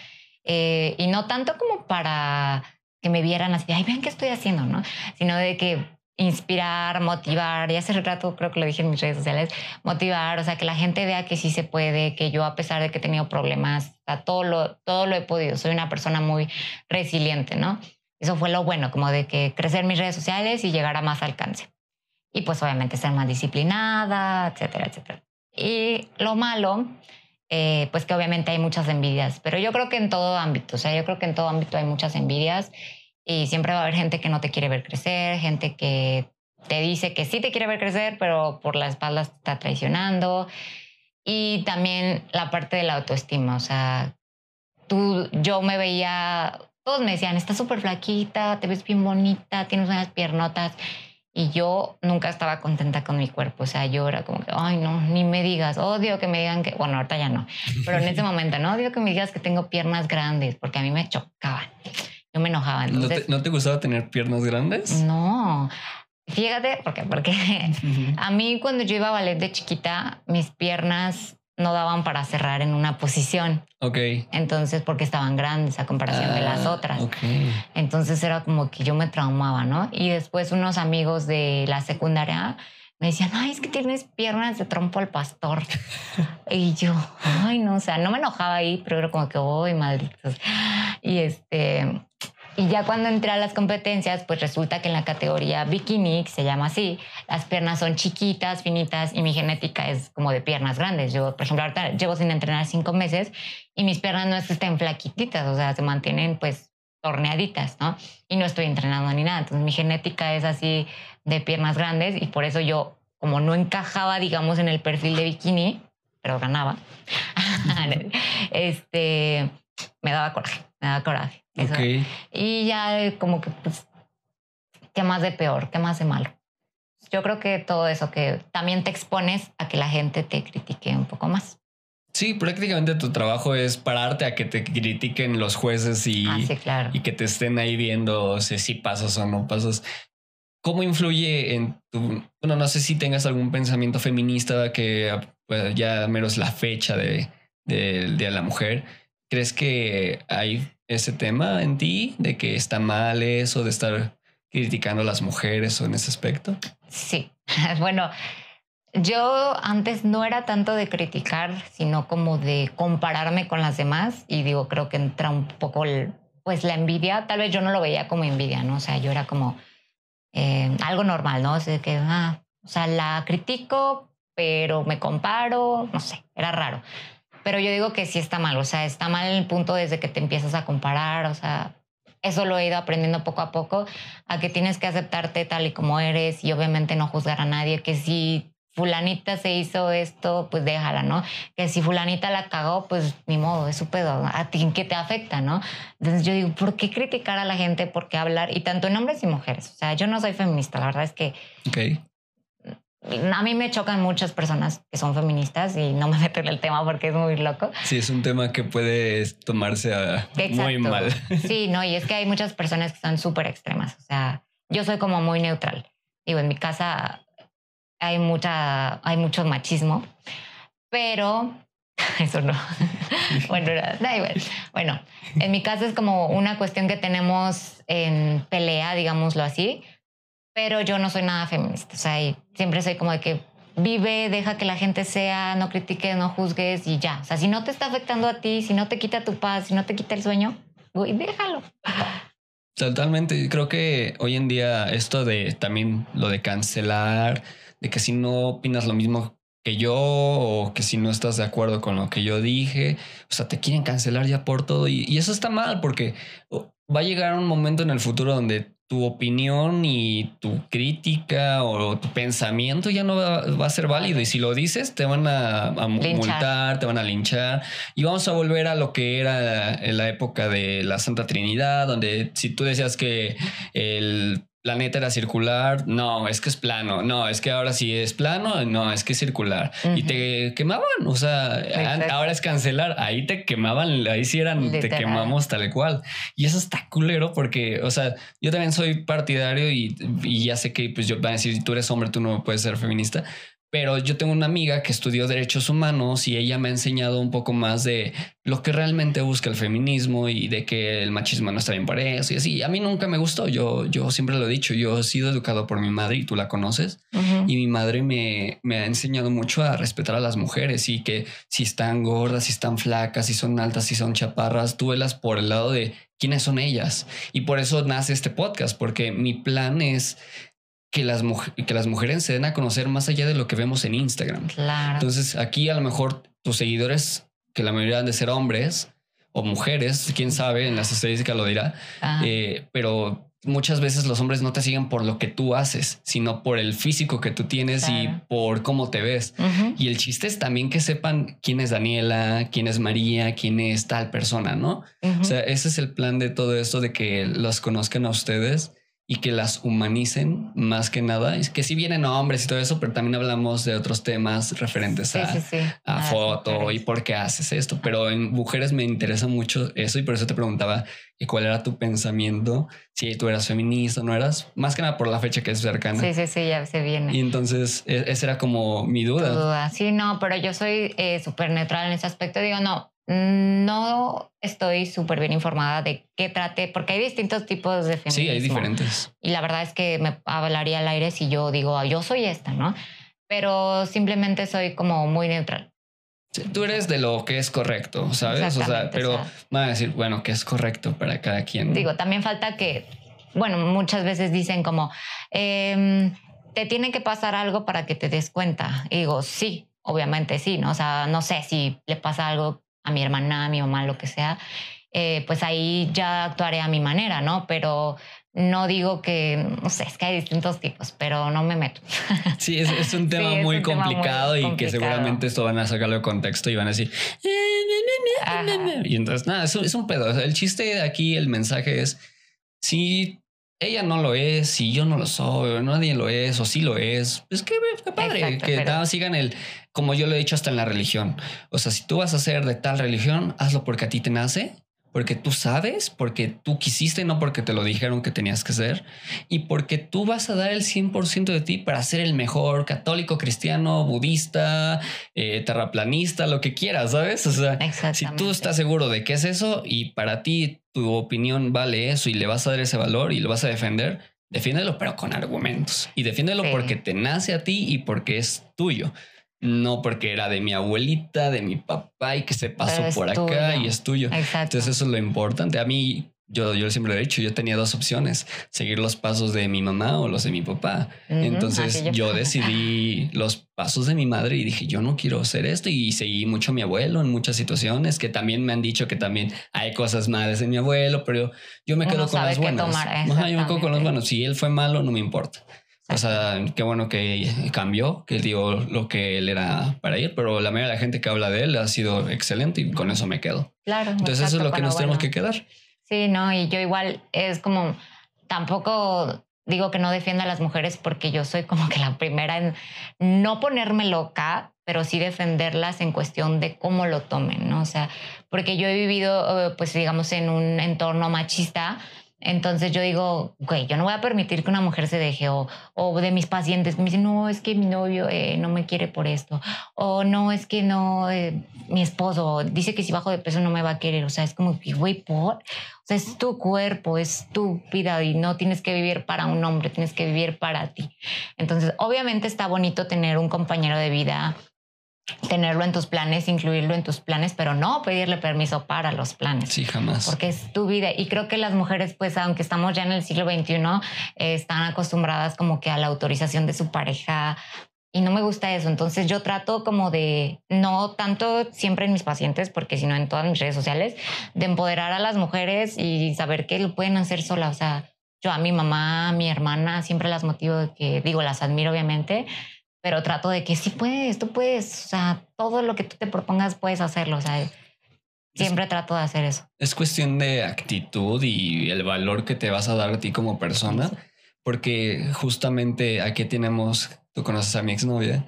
eh, y no tanto como para que me vieran así, ay, vean qué estoy haciendo, ¿no? Sino de que inspirar, motivar, y hace rato creo que lo dije en mis redes sociales, motivar, o sea, que la gente vea que sí se puede, que yo a pesar de que he tenido problemas, todo lo, todo lo he podido, soy una persona muy resiliente, ¿no? Eso fue lo bueno, como de que crecer mis redes sociales y llegar a más alcance y pues obviamente ser más disciplinada, etcétera, etcétera. Y lo malo, eh, pues que obviamente hay muchas envidias, pero yo creo que en todo ámbito, o sea, yo creo que en todo ámbito hay muchas envidias y siempre va a haber gente que no te quiere ver crecer, gente que te dice que sí te quiere ver crecer, pero por la espalda te está traicionando. Y también la parte de la autoestima, o sea, tú, yo me veía, todos me decían, estás súper flaquita, te ves bien bonita, tienes unas piernotas. Y yo nunca estaba contenta con mi cuerpo. O sea, yo era como que, ay, no, ni me digas, odio que me digan que, bueno, ahorita ya no, pero en ese momento, no odio que me digas que tengo piernas grandes, porque a mí me chocaban. Yo me enojaba. ¿No, te, ¿No te gustaba tener piernas grandes? No. Fíjate, porque, porque a mí cuando yo iba a ballet de chiquita, mis piernas no daban para cerrar en una posición. Ok. Entonces, porque estaban grandes a comparación de las ah, otras. Entonces era como que yo me traumaba, ¿no? Y después unos amigos de la secundaria me decían, ay, es que tienes piernas de trompo al pastor. y yo, ay, no, o sea, no me enojaba ahí, pero era como que, uy, malditos. Y este, y ya cuando entré a las competencias, pues resulta que en la categoría bikini, que se llama así, las piernas son chiquitas, finitas y mi genética es como de piernas grandes. Yo, por ejemplo, ahorita llevo sin entrenar cinco meses y mis piernas no estén flaquititas, o sea, se mantienen pues torneaditas, ¿no? Y no estoy entrenando ni nada. Entonces mi genética es así de piernas grandes y por eso yo, como no encajaba, digamos, en el perfil de bikini, pero ganaba, este, me daba coraje, me daba coraje. Y ya como que, pues, ¿qué más de peor? ¿Qué más de malo? Yo creo que todo eso, que también te expones a que la gente te critique un poco más. Sí, prácticamente tu trabajo es pararte a que te critiquen los jueces y, ah, claro. y que te estén ahí viendo si pasas o no pasas. ¿cómo influye en tu, bueno, no sé si tengas algún pensamiento feminista que pues, ya menos la fecha de, Día de la Mujer, ¿crees que hay ese tema en ti de que está mal eso de estar criticando a las mujeres o en ese aspecto? Sí, bueno, yo antes no era tanto de criticar, sino como de compararme con las demás y digo, creo que entra un poco pues la envidia, tal vez yo no lo veía como envidia, ¿no? O sea, yo era como eh, algo normal, ¿no? O sea, que, ah, o sea, la critico, pero me comparo, no sé, era raro. Pero yo digo que sí está mal, o sea, está mal el punto desde que te empiezas a comparar, o sea, eso lo he ido aprendiendo poco a poco, a que tienes que aceptarte tal y como eres y obviamente no juzgar a nadie, que si fulanita se hizo esto, pues déjala, ¿no? Que si fulanita la cagó, pues ni modo, es su pedo, a ti que te afecta, ¿no? Entonces yo digo, ¿por qué criticar a la gente? ¿Por qué hablar? Y tanto en hombres y mujeres. O sea, yo no soy feminista, la verdad es que... Okay. A mí me chocan muchas personas que son feministas y no me meto en el tema porque es muy loco. Sí, es un tema que puede tomarse a muy mal. Sí, no, y es que hay muchas personas que son súper extremas. O sea, yo soy como muy neutral. Digo, en mi casa hay, mucha, hay mucho machismo, pero eso no. bueno, da igual. Bueno, en mi caso es como una cuestión que tenemos en pelea, digámoslo así, pero yo no soy nada feminista. O sea, siempre soy como de que vive, deja que la gente sea, no critiques, no juzgues y ya. O sea, si no te está afectando a ti, si no te quita tu paz, si no te quita el sueño, déjalo. Totalmente. Creo que hoy en día esto de también lo de cancelar, de que si no opinas lo mismo que yo o que si no estás de acuerdo con lo que yo dije, o sea, te quieren cancelar ya por todo y, eso está mal porque va a llegar un momento en el futuro donde tu opinión y tu crítica o tu pensamiento ya no va, a ser válido. Y si lo dices te van a, multar, te van a linchar. Y vamos a volver a lo que era en la época de la Santa Trinidad, donde si tú decías que el planeta era circular, no, es que es plano, no, es que ahora sí es plano, no, es que es circular. Y te quemaban, o sea, ahora es cancelar, ahí te quemaban, ahí sí eran, te quemamos tal cual. Y eso está culero porque, o sea, yo también soy partidario y, y ya sé que pues yo van a decir, tú eres hombre, tú no puedes ser feminista, pero yo tengo una amiga que estudió derechos humanos y ella me ha enseñado un poco más de lo que realmente busca el feminismo y de que el machismo no está bien para eso y así. A mí nunca me gustó. Yo, yo siempre lo he dicho. Yo he sido educado por mi madre y tú la conoces. Y mi madre me, me ha enseñado mucho a respetar a las mujeres y que si están gordas, si están flacas, si son altas, si son chaparras, tú velas por el lado de quiénes son ellas. Y por eso nace este podcast, porque mi plan es que las, que las mujeres se den a conocer más allá de lo que vemos en Instagram. Claro. Entonces, aquí a lo mejor tus seguidores, que la mayoría han de ser hombres o mujeres, quién sabe, en las estadísticas lo dirá, eh, pero muchas veces los hombres no te siguen por lo que tú haces, sino por el físico que tú tienes y por cómo te ves. Y el chiste es también que sepan quién es Daniela, quién es María, quién es tal persona, ¿no? O sea, ese es el plan de todo esto, de que los conozcan a ustedes y que las humanicen más que nada. Es que si vienen hombres y todo eso, pero también hablamos de otros temas referentes a, a foto y por qué haces esto. Pero en mujeres me interesa mucho eso y por eso te preguntaba cuál era tu pensamiento, si tú eras feminista o no eras, más que nada por la fecha que es cercana. Sí, sí, sí, ya se viene. Y entonces e, esa era como mi duda. duda. Sí, no, pero yo soy eh, súper neutral en ese aspecto. Digo, no, no estoy súper bien informada de qué trate, porque hay distintos tipos de feminismo. Sí, hay diferentes. Y la verdad es que me hablaría al aire si yo digo, ah, yo soy esta, ¿no? Pero simplemente soy como muy neutral. tú eres de lo que es correcto, ¿sabes? O sea, pero van a decir, bueno, ¿qué es correcto para cada quien? Digo, también falta que, bueno, muchas veces dicen como, em, te tiene que pasar algo para que te des cuenta. Y digo, sí, obviamente sí, ¿no? O sea, no sé si le pasa algo a mi hermana, a mi mamá, lo que sea, eh, pues ahí ya actuaré a mi manera, ¿no? Pero no digo que, no sé, es que hay distintos tipos, pero no me meto. Sí, es, un tema muy complicado y que seguramente esto van a sacarlo de contexto y van a decir... Y entonces, nada, es, es un pedo. El chiste de aquí, el mensaje es, si ella no lo es, si yo no lo soy, nadie lo es, o sí lo es, pues qué, padre, que sigan el, como yo lo he dicho hasta en la religión. O sea, si tú vas a ser de tal religión, hazlo porque a ti te nace, porque tú sabes, porque tú quisiste, no porque te lo dijeron que tenías que ser, y porque tú vas a dar el 100% de ti para ser el mejor católico, cristiano, budista, eh, terraplanista, lo que quieras, ¿sabes? O sea, si tú estás seguro de que es eso y para ti tu opinión vale eso y le vas a dar ese valor y lo vas a defender, defiéndelo, pero con argumentos. Y defiéndelo porque te nace a ti y porque es tuyo no porque era de mi abuelita, de mi papá y que se pasó por acá y es tuyo. Entonces eso es lo importante. A mí, yo, yo siempre lo he dicho, yo tenía dos opciones, seguir los pasos de mi mamá o los de mi papá. Entonces yo decidí los pasos de mi madre y dije, yo no quiero hacer esto y seguí mucho a mi abuelo en muchas situaciones que también me han dicho que también hay cosas malas en mi abuelo, pero yo me quedo con las buenas. yo me quedo con los buenos. Si él fue malo, no me importa. O sea, qué bueno que cambió, que dio lo que él era para ir, pero la mayoría de la gente que habla de él ha sido excelente y con eso me quedo. Claro. Entonces eso es lo que nos tenemos que quedar. Sí, no, y yo igual es como, tampoco digo que no defienda a las mujeres porque yo soy como que la primera en no ponerme loca, pero sí defenderlas en cuestión de cómo lo tomen, ¿no? O sea, porque yo he vivido, eh, pues digamos, en un entorno machista entonces yo digo, güey, yo no voy a permitir que una mujer se deje o, o de mis pacientes me dicen, no, es que mi novio eh, no me quiere por esto o no, es que no, eh, mi esposo dice que si bajo de peso no me va a querer. O sea, es como que, güey, por... O sea, es tu cuerpo, es tu vida y no tienes que vivir para un hombre, tienes que vivir para ti. Entonces, obviamente está bonito tener un compañero de vida tenerlo en tus planes, incluirlo en tus planes, pero no pedirle permiso para los planes. Sí, jamás. Porque es tu vida. Y creo que las mujeres, pues, aunque estamos ya en el siglo XXI, eh, están acostumbradas como que a la autorización de su pareja. Y no me gusta eso. Entonces yo trato como de, no tanto siempre en mis pacientes, porque sino en todas mis redes sociales, de empoderar a las mujeres y saber que lo pueden hacer sola. O sea, yo a mi mamá, a mi hermana, siempre las motivo de que, digo, las admiro obviamente, pero trato de que sí puedes, tú puedes, o sea, todo lo que tú te propongas puedes hacerlo, o sea, siempre trato de hacer eso. Es cuestión de actitud y el valor que te vas a dar a ti como persona, porque justamente aquí tenemos, tú conoces a mi exnovia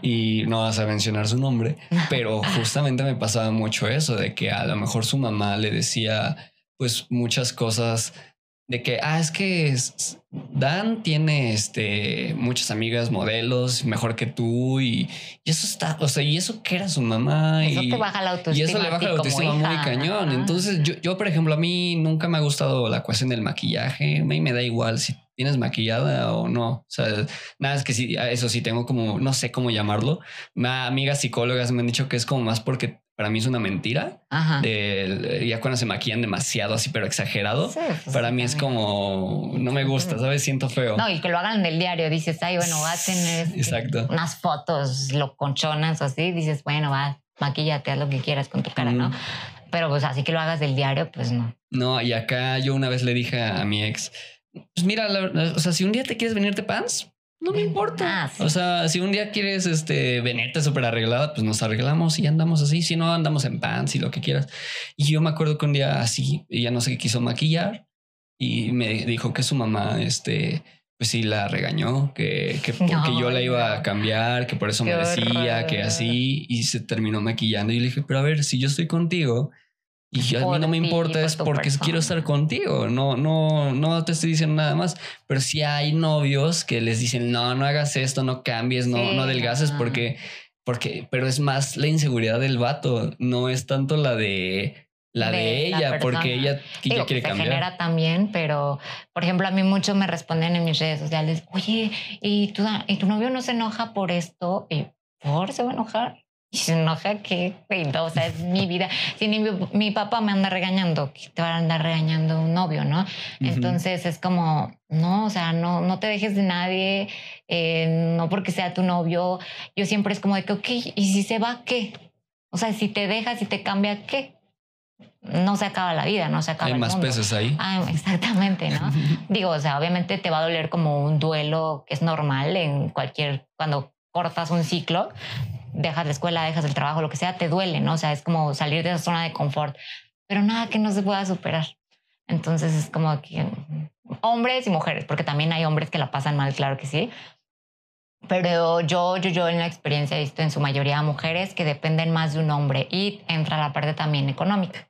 y no vas a mencionar su nombre, pero justamente me pasaba mucho eso, de que a lo mejor su mamá le decía pues muchas cosas de que, ah, es que Dan tiene este, muchas amigas modelos mejor que tú y, eso está, o sea, y eso que era su mamá. Eso y, te baja la autoestima. Y eso le baja la autoestima muy cañón. Entonces, yo, yo, por ejemplo, a mí nunca me ha gustado la cuestión del maquillaje. A mí me da igual si tienes maquillada o no. O sea, nada, es que sí, eso sí, tengo como, no sé cómo llamarlo. Amigas psicólogas me han dicho que es como más porque para mí es una mentira. De, ya cuando se maquillan demasiado así, pero exagerado, pues, para mí es como no me gusta, ¿sabes? Siento feo. No, y que lo hagan en el diario, dices, ay, bueno, va a tener Exacto. unas fotos loconchonas o así, dices, bueno, va, maquillate, haz lo que quieras con tu cara, ¿no? Pero pues así que lo hagas del diario, pues no. No, y acá yo una vez le dije a mi ex, pues mira, o sea, si un día te quieres venirte pants, no me importa. Ah, o sea, si un día quieres este venirte súper arreglada, pues nos arreglamos y andamos así. Si no, andamos en pants y lo que quieras. Y yo me acuerdo que un día así, ella no sé qué quiso maquillar y me dijo que su mamá, este, pues sí la regañó, que, que porque yo la iba a cambiar, que por eso me decía que así y se terminó maquillando. Y le dije, pero a ver, si yo estoy contigo y a mí no me importa es porque quiero estar contigo. No, no, no te estoy diciendo nada más. Pero si hay novios que les dicen, no, no hagas esto, no cambies, no, no adelgaces porque, porque, pero es más la inseguridad del vato. No es tanto la de la de, ella, porque ella, quiere se cambiar. genera también, pero por ejemplo, a mí muchos me responden en mis redes sociales, oye, ¿y tu, ¿y tu novio no se enoja por esto? Y por se va a enojar. Y se enoja que, o sea, es mi vida. Si mi, papá me anda regañando, te va a andar regañando un novio, ¿no? Entonces es como, no, o sea, no, no te dejes de nadie, eh, no porque sea tu novio. Yo siempre es como de que, ok, ¿y si se va, qué? O sea, si te dejas, si te cambia, ¿qué? no se acaba la vida, no se acaba Hay más peces ahí. Ah, exactamente, ¿no? Digo, o sea, obviamente te va a doler como un duelo que es normal en cualquier, cuando cortas un ciclo, dejas la escuela, dejas el trabajo, lo que sea, te duele, ¿no? O sea, es como salir de esa zona de confort, pero nada que no se pueda superar. Entonces es como que hombres y mujeres, porque también hay hombres que la pasan mal, claro que sí. Pero yo, yo, yo en la experiencia he visto en su mayoría mujeres que dependen más de un hombre y entra la parte también económica.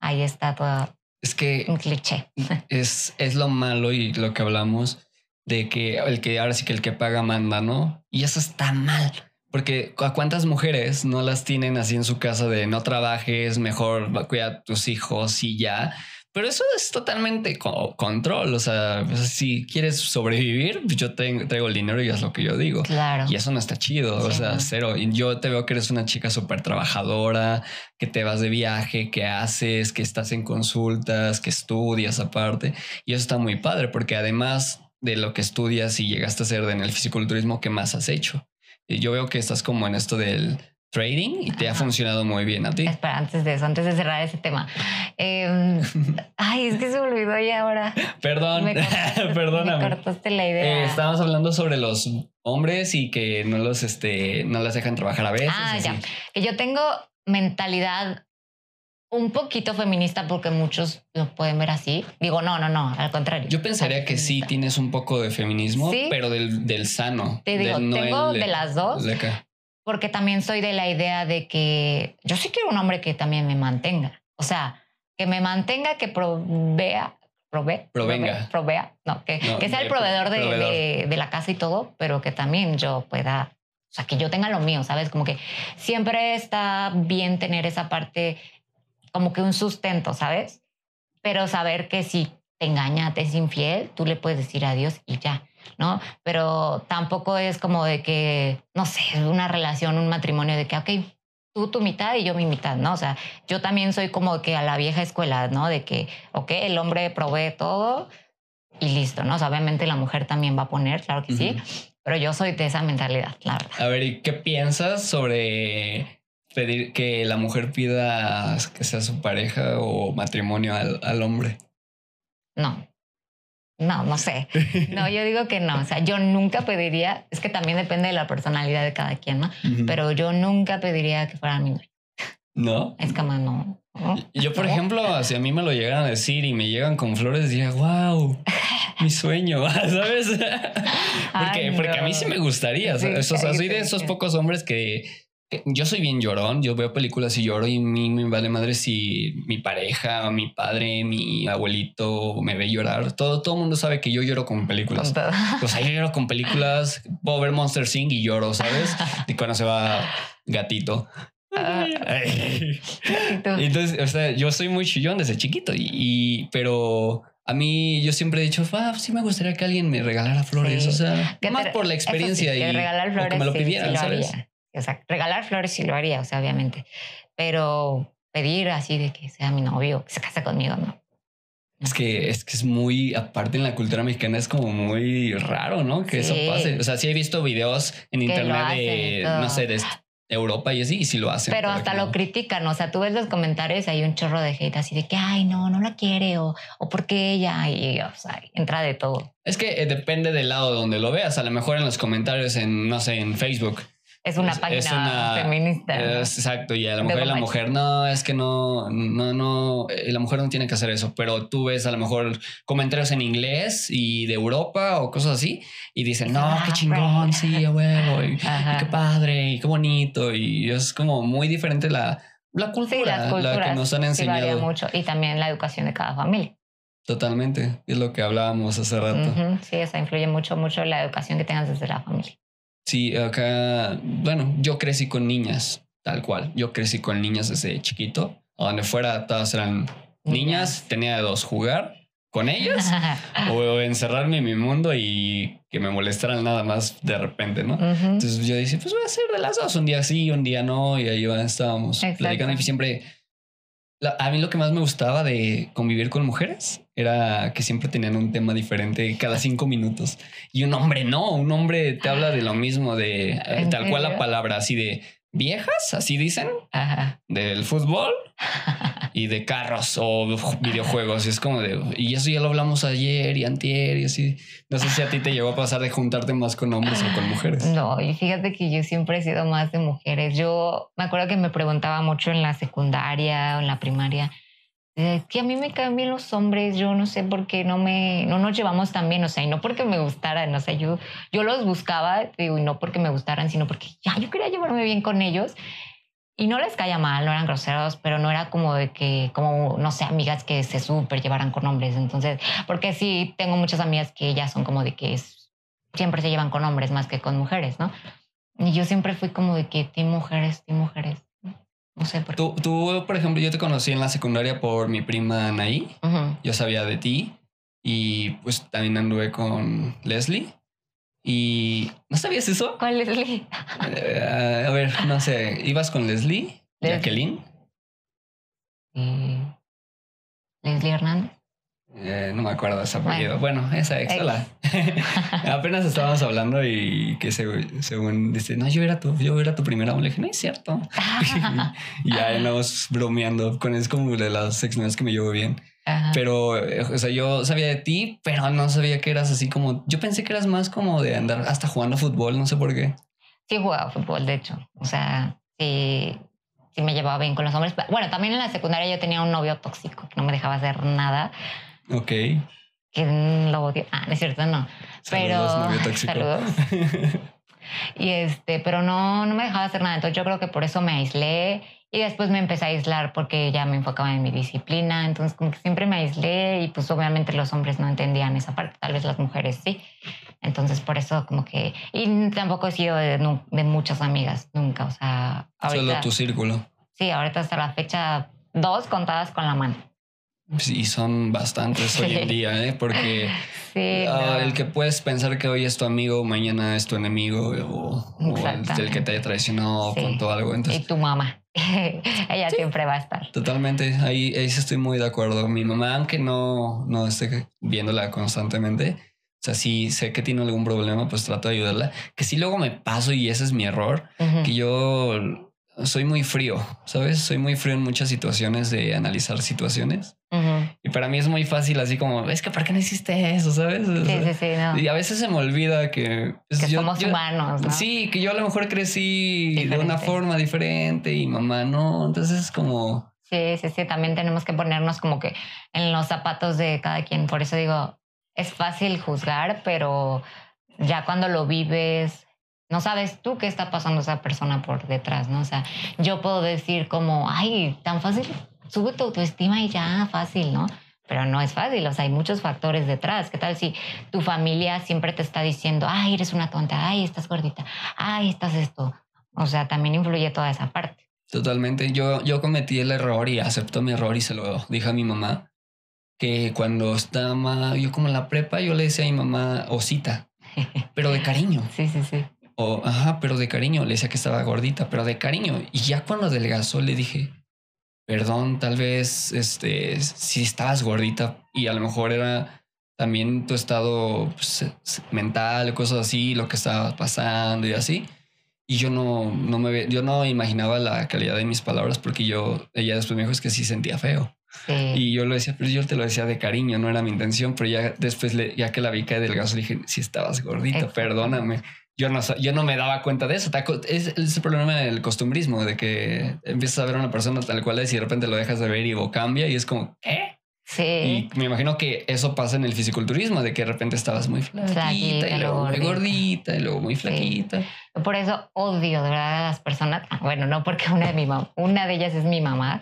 ahí está todo. Es que un cliché. Es, es lo malo y lo que hablamos de que el que ahora sí que el que paga manda, ¿no? Y eso está mal. Porque a cuántas mujeres no las tienen así en su casa de no trabajes, mejor cuida a tus hijos y ya. Pero eso es totalmente control. O sea, pues, si quieres sobrevivir, pues, yo traigo el dinero y es lo que yo digo. Claro. Y eso no está chido. o sea, cero. Y yo te veo que eres una chica súper trabajadora, que te vas de viaje, que haces, que estás en consultas, que estudias aparte. Y eso está muy padre porque además de lo que estudias y llegaste a ser en el fisiculturismo, ¿qué más has hecho? Yo veo que estás como en esto del trading y te ha funcionado muy bien a ti. Espera, antes de eso, antes de cerrar ese tema. Em, ay, es que se me olvidó ya ahora. Perdón, perdóname. Me cortaste la idea. Eh, estábamos hablando sobre los hombres y que no los, este, no las dejan trabajar a veces. Ah, ya. Que yo tengo mentalidad un poquito feminista porque muchos lo pueden ver así. Digo, no, no, no, al contrario. Yo pensaría que sí tienes un poco de feminismo, pero del, del, sano. Te digo, tengo de las dos. Porque también soy de la idea de que yo sí quiero un hombre que también me mantenga. O sea, que me mantenga, que provea, provee, provenga, provea, no, que, que sea el proveedor, De, de, la casa y todo, pero que también yo pueda, o sea, que yo tenga lo mío, ¿sabes? Como que siempre está bien tener esa parte como que un sustento, ¿sabes? Pero saber que si te engaña, te es infiel, tú le puedes decir adiós y ya, ¿no? Pero tampoco es como de que, no sé, una relación, un matrimonio de que, ok, tú tu mitad y yo mi mitad, ¿no? O sea, yo también soy como que a la vieja escuela, ¿no? De que, ok, el hombre provee todo y listo, ¿no? O sea, obviamente la mujer también va a poner, claro que sí, pero yo soy de esa mentalidad, la verdad. A ver, ¿y qué piensas sobre pedir que la mujer pida que sea su pareja o matrimonio al, al hombre? No. No, no sé. No, yo digo que no. O sea, yo nunca pediría, es que también depende de la personalidad de cada quien, ¿no? Pero yo nunca pediría que fuera mi novio. ¿No? Es como no. Yo, por ejemplo, si a mí me lo llegaran a decir y me llegan con flores, diría, wow, mi sueño, ¿sabes? porque, porque a mí sí me gustaría. o sea, soy de esos pocos hombres que yo soy bien llorón, yo veo películas y lloro y a mí me vale madre si mi pareja, mi padre, mi abuelito me ve llorar. Todo, todo el mundo sabe que yo lloro con películas. o sea, yo lloro con películas, puedo ver Monster Sing y lloro, ¿sabes? Y cuando se va gatito. Ah. Entonces, o sea, yo soy muy chillón desde chiquito y, pero a mí yo siempre he dicho, ah, sí me gustaría que alguien me regalara flores, o sea, más por la experiencia y regalar flores, que me lo pidieran, ¿sabes? O sea, regalar flores sí lo haría, o sea, obviamente. Pero pedir así de que sea mi novio, que se case conmigo, no. Es que, es que es muy, aparte en la cultura mexicana es como muy raro, ¿no? Que eso pase. O sea, sí he visto videos en internet de, no sé, de Europa y así, y sí lo hacen. Pero hasta lo critican, o sea, tú ves los comentarios, hay un chorro de hate así de que, ay, no, no la quiere, o, o porque ella, y, o sea, entra de todo. Es que eh, depende del lado donde lo veas, a lo mejor en los comentarios en, no sé, en Facebook es una página feminista. exacto, y a lo mejor la mujer, no, es que no, no, no, eh, la mujer no tiene que hacer eso, pero tú ves a lo mejor comentarios en inglés y de Europa o cosas así, y dicen, no, qué ah, chingón, sí, a huevo, y, qué padre, y qué bonito, y es como muy diferente la, la cultura, la que nos han enseñado. mucho, y también la educación de cada familia. Totalmente, es lo que hablábamos hace rato. Sí, eso influye mucho, mucho la educación que tengas desde la familia. Sí, acá, bueno, yo crecí con niñas, tal cual. Yo crecí con niñas desde chiquito. A donde fuera, todas eran niñas. Tenía de dos, jugar con ellas o encerrarme en mi mundo y que me molestaran nada más de repente, ¿no? Entonces yo dije, pues voy a hacer de las dos, un día sí, un día no, y ahí estábamos platicando y siempre a mí lo que más me gustaba de convivir con mujeres era que siempre tenían un tema diferente cada cinco minutos. Y un hombre no, un hombre te habla de lo mismo, de eh, tal cual la palabra, así de viejas, así dicen, del fútbol y de carros o videojuegos. Y es como de, y eso ya lo hablamos ayer y antier y así. No sé si a ti te llegó a pasar de juntarte más con hombres o con mujeres. No, y fíjate que yo siempre he sido más de mujeres. Yo me acuerdo que me preguntaba mucho en la secundaria o en la primaria es que a mí me caen bien los hombres, yo no sé por qué no me, no nos llevamos tan bien, o sea, y no porque me gustaran, o sea, yo, yo los buscaba, digo, y no porque me gustaran, sino porque ya yo quería llevarme bien con ellos. y no les caía mal, no eran groseros, pero no era como de que, como, no sé, amigas que se súper llevaran con hombres. Entonces, porque sí tengo muchas amigas que ellas son como de que siempre se llevan con hombres más que con mujeres, ¿no? Y yo siempre fui como de que, ti mujeres, ti mujeres. No sé por qué. Tú, tú, por ejemplo, yo te conocí en la secundaria por mi prima Anaí. Yo sabía de ti y pues también anduve con Leslie. Y ¿no sabías eso? ¿Cuál Leslie? Eh, a ver, no sé, ¿ibas con Leslie? ¿Jacqueline? Leslie Hernández. Eh, no me acuerdo de ese apellido. Bueno, esa ex. Apenas estábamos hablando y que según dice, no, yo era tu, yo era tu primera. Le dije, no es cierto. y ya andamos bromeando con es como de las ex que me llevo bien. Pero, eh, o sea, yo sabía de ti, pero no sabía que eras así como. Yo pensé que eras más como de andar hasta jugando fútbol, no sé por qué. Sí, jugaba fútbol, de hecho. O sea, sí, sí me llevaba bien con los hombres. Bueno, también en la secundaria yo tenía un novio tóxico que no me dejaba hacer nada. Ok. Que lo odio. Ah, no es cierto, no. Saludos, pero. Tóxico. Saludos. y este, pero no, no me dejaba hacer nada. Entonces yo creo que por eso me aislé y después me empecé a aislar porque ya me enfocaba en mi disciplina, entonces como que siempre me aislé y pues obviamente los hombres no entendían esa parte, tal vez las mujeres sí. Entonces por eso como que... Y tampoco he sido de, muchas amigas, nunca, o sea... Solo tu círculo. Sí, ahorita hasta la fecha dos contadas con la mano. Sí, son bastantes hoy en día, ¿eh? Porque ah, el que puedes pensar que hoy es tu amigo, mañana es tu enemigo, o, el, que te haya traicionado con todo algo. Entonces, y tu mamá. Ella siempre va a estar. Totalmente. Ahí, ahí estoy muy de acuerdo. Mi mamá, aunque no, no esté viéndola constantemente, o sea, si sé que tiene algún problema, pues trato de ayudarla. Que si luego me paso y ese es mi error, que yo soy muy frío, ¿sabes? Soy muy frío en muchas situaciones de analizar situaciones. Y para mí es muy fácil así como, es que ¿para qué no hiciste eso? ¿Sabes? Sí, sí, sí. Y a veces se me olvida que... Pues, que somos humanos, ¿no? Sí, que yo a lo mejor crecí de una forma diferente y mamá no. Entonces es como... Sí, sí, sí. También tenemos que ponernos como que en los zapatos de cada quien. Por eso digo, es fácil juzgar, pero ya cuando lo vives, no sabes tú qué está pasando esa persona por detrás, ¿no? O sea, yo puedo decir como, ay, tan fácil, sube tu autoestima y ya, fácil, ¿no? Pero no es fácil, o sea, hay muchos factores detrás. ¿Qué tal si tu familia siempre te está diciendo, ay, eres una tonta, ay, estás gordita, ay, estás esto? O sea, también influye toda esa parte. Totalmente. Yo, yo cometí el error y acepto mi error y se lo dije a mi mamá. Que cuando estaba yo como en la prepa, yo le decía a mi mamá osita, pero de cariño. sí, sí, sí. O, ajá, pero de cariño. Le decía que estaba gordita, pero de cariño. Y ya cuando adelgazó le dije, perdón, tal vez, este, si estabas gordita y a lo mejor era también tu estado pues, mental, cosas así, lo que estaba pasando y así. Y yo no, no me, yo no imaginaba la calidad de mis palabras porque yo, ella después me dijo es que sí sentía feo. Y yo lo decía, pero yo te lo decía de cariño, no era mi intención, pero ya después, le, ya que la vi caer del gas, le dije, si estabas gordita, perdóname yo no, yo no me daba cuenta de eso. Es, el problema del costumbrismo, de que empiezas a ver a una persona tal cual es y de repente lo dejas de ver y o cambia y es como, ¿qué? Sí. Y me imagino que eso pasa en el fisiculturismo, de que de repente estabas muy flaquita, y luego muy gordita y luego muy flaquita. Por eso odio de verdad a las personas. Ah, bueno, no porque una de mi mamá, una de ellas es mi mamá,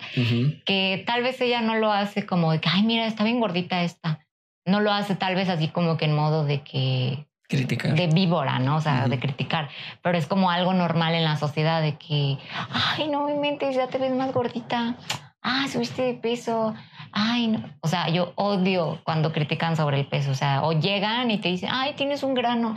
que tal vez ella no lo hace como de que, ay, mira, está bien gordita esta. No lo hace tal vez así como que en modo de que Criticar. De víbora, ¿no? O sea, de criticar. Pero es como algo normal en la sociedad de que, ay, no me mentes, ya te ves más gordita. Ah, subiste de peso. Ay, no. O sea, yo odio cuando critican sobre el peso. O sea, o llegan y te dicen, ay, tienes un grano.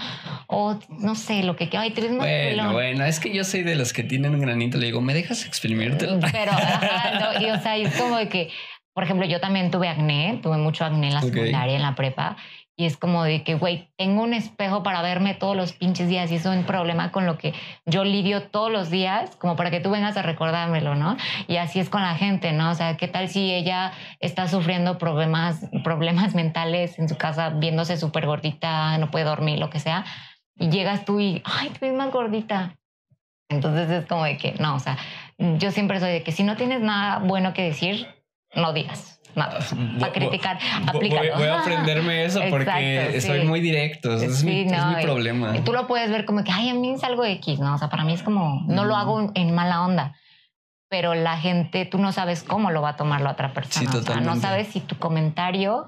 O no sé, lo que ay, te ves más Bueno, bueno, es que yo soy de los que tienen un granito. Le digo, ¿me dejas exprimírtelo? Pero, ajá, y o sea, es como de que, por ejemplo, yo también tuve acné, tuve mucho acné en la secundaria, en la prepa. Y es como de que, güey, tengo un espejo para verme todos los pinches días y es un problema con lo que yo lidio todos los días, como para que tú vengas a recordármelo, ¿no? Y así es con la gente, ¿no? O sea, ¿qué tal si ella está sufriendo problemas, problemas mentales en su casa, viéndose súper gordita, no puede dormir, lo que sea? Y llegas tú y, ay, te ves más gordita. Entonces es como de que, no, o sea, yo siempre soy de que si no tienes nada bueno que decir, no digas nada. Para criticar, aplicar. Voy, a aprenderme eso porque soy muy directo. es, mi, problema. Y tú lo puedes ver como que, ay, a mí es algo X, ¿no? O sea, para mí es como, no lo hago en mala onda. pero la gente, tú no sabes cómo lo va a tomar la otra persona. Sí, o sea, no sabes si tu comentario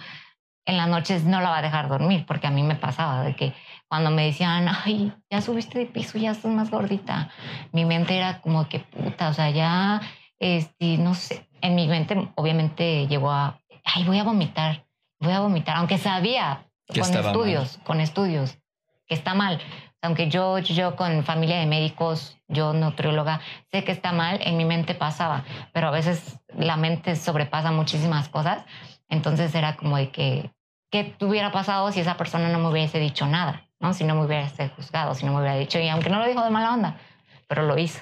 en las noches no la va a dejar dormir, porque a mí me pasaba de que cuando me decían, ay, ya subiste de piso, ya estás más gordita, mi mente era como que puta, o sea, ya, este, no sé, en mi mente obviamente llegó a, ay, voy a vomitar, voy a vomitar, aunque sabía con estudios, con estudios, que está mal. Aunque yo, yo con familia de médicos, yo nutrióloga, sé que está mal, en mi mente pasaba, pero a veces la mente sobrepasa muchísimas cosas. Entonces era como de que, ¿qué hubiera pasado si esa persona no me hubiese dicho nada? ¿no? Si no me hubiese juzgado, si no me hubiera dicho, y aunque no lo dijo de mala onda, pero lo hizo.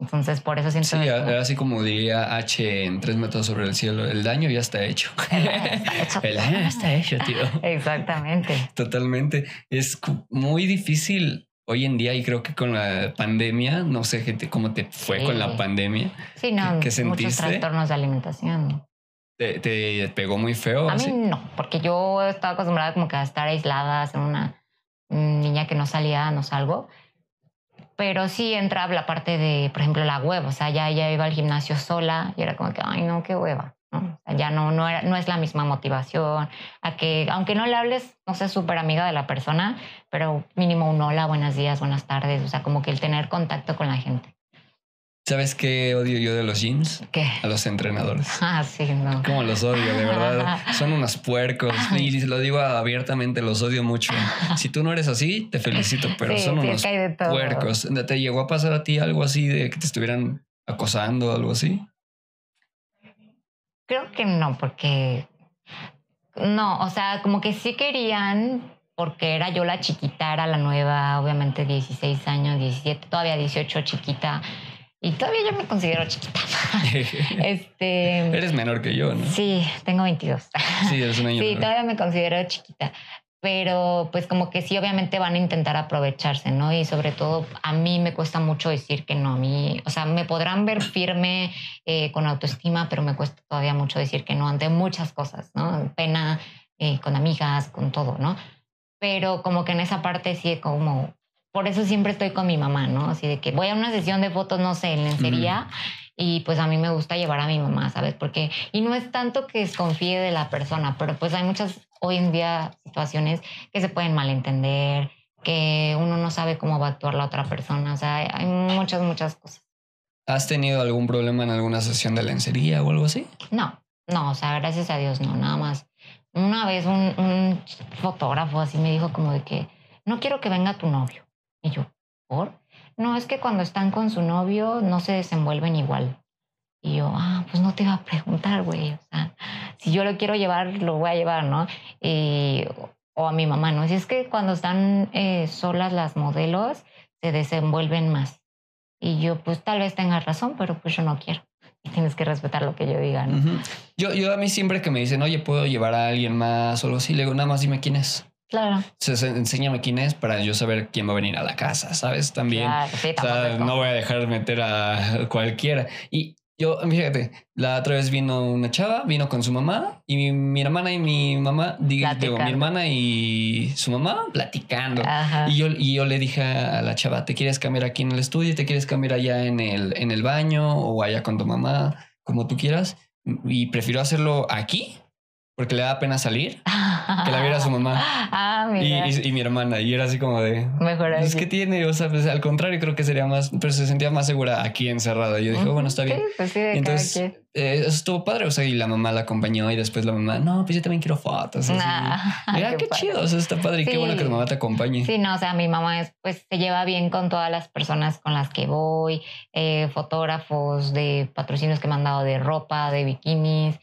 Entonces, por eso siento. Sí, así como diría H en tres metros sobre el cielo, el daño ya está hecho. El daño, ya está hecho, tío. Exactamente. Totalmente. Es muy difícil hoy en día y creo que con la pandemia, no sé cómo te fue con la pandemia. Sí, no, ¿Qué, sentiste? muchos trastornos de alimentación. ¿Te, ¿Te, pegó muy feo? A mí no, porque yo estaba acostumbrada como que a estar aislada, en una niña que no salía, no salgo. Pero sí entraba la parte de, por ejemplo, la hueva. O sea, ya ella iba al gimnasio sola y era como que, ay, no, qué hueva. ¿no? ya no, no, era, no es la misma motivación. A que, aunque no le hables, no sé, súper amiga de la persona, pero mínimo un hola, buenos días, buenas tardes. O sea, como que el tener contacto con la gente. ¿Sabes qué odio yo de los gyms? ¿Qué? A los entrenadores. Ah, sí, no. Como los odio, de verdad. Son unos puercos. Y lo digo abiertamente, los odio mucho. Si tú no eres así, te felicito, pero son unos puercos. ¿Te llegó a pasar a ti algo así de que te estuvieran acosando o algo así? Creo que no, porque no, o sea, como que sí querían, porque era yo la chiquita, era la nueva, obviamente 16 años, 17, todavía 18 chiquita y todavía yo me considero chiquita. este, Eres menor que yo, ¿no? Sí, tengo 22. Sí, eres un año Sí, todavía me considero chiquita. Pero pues como que sí, obviamente van a intentar aprovecharse, ¿no? Y sobre todo a mí me cuesta mucho decir que no. A mí, o sea, me podrán ver firme, eh, con autoestima, pero me cuesta todavía mucho decir que no ante muchas cosas, ¿no? Pena, eh, con amigas, con todo, ¿no? Pero como que en esa parte sí como por eso siempre estoy con mi mamá, ¿no? Así de que voy a una sesión de fotos, no sé, en lencería. Y pues a mí me gusta llevar a mi mamá, ¿sabes? Porque, y no es tanto que desconfíe de la persona, pero pues hay muchas hoy en día situaciones que se pueden malentender, que uno no sabe cómo va a actuar la otra persona. O sea, hay muchas, muchas cosas. ¿Has tenido algún problema en alguna sesión de lencería o algo así? No, no, o sea, gracias a Dios, no, nada más. Una vez un, un fotógrafo así me dijo como de que no quiero que venga tu novio. Yo, ¿por? No, es que cuando están con su novio no se desenvuelven igual. Y yo, ah, pues no te iba a preguntar, güey. O sea, si yo lo quiero llevar, lo voy a llevar, ¿no? Y, o a mi mamá, ¿no? Si es que cuando están eh, solas las modelos, se desenvuelven más. Y yo, pues tal vez tengas razón, pero pues yo no quiero. Tienes que respetar lo que yo diga, ¿no? yo, yo a mí siempre que me dicen, oye, ¿puedo llevar a alguien más o algo así? Le digo, nada más dime quién es. Claro. enséñame quién es para yo saber quién va a venir a la casa, ¿sabes? También. no voy a dejar meter a cualquiera. Y yo, fíjate, la otra vez vino una chava, vino con su mamá y mi, hermana y mi mamá, digo, mi hermana y su mamá platicando. Y yo, y yo le dije a la chava, ¿te quieres cambiar aquí en el estudio? ¿Te quieres cambiar allá en el, en el baño o allá con tu mamá? Como tú quieras. Y prefiero hacerlo aquí porque le da pena salir, que la viera su mamá ah, y, mi hermana. Y era así como de... Mejor Es pues, que tiene, o sea, pues, al contrario, creo que sería más, pero se sentía más segura aquí encerrada. Yo dije, bueno, está bien. Pues entonces, eh, eso estuvo padre, o sea, y la mamá la acompañó y después la mamá, no, pues yo también quiero fotos. Mira, qué, chido, o sea, está padre y qué bueno que la mamá te acompañe. Sí, no, o sea, mi mamá es, pues se lleva bien con todas las personas con las que voy, eh, fotógrafos de patrocinios que me han dado de ropa, de bikinis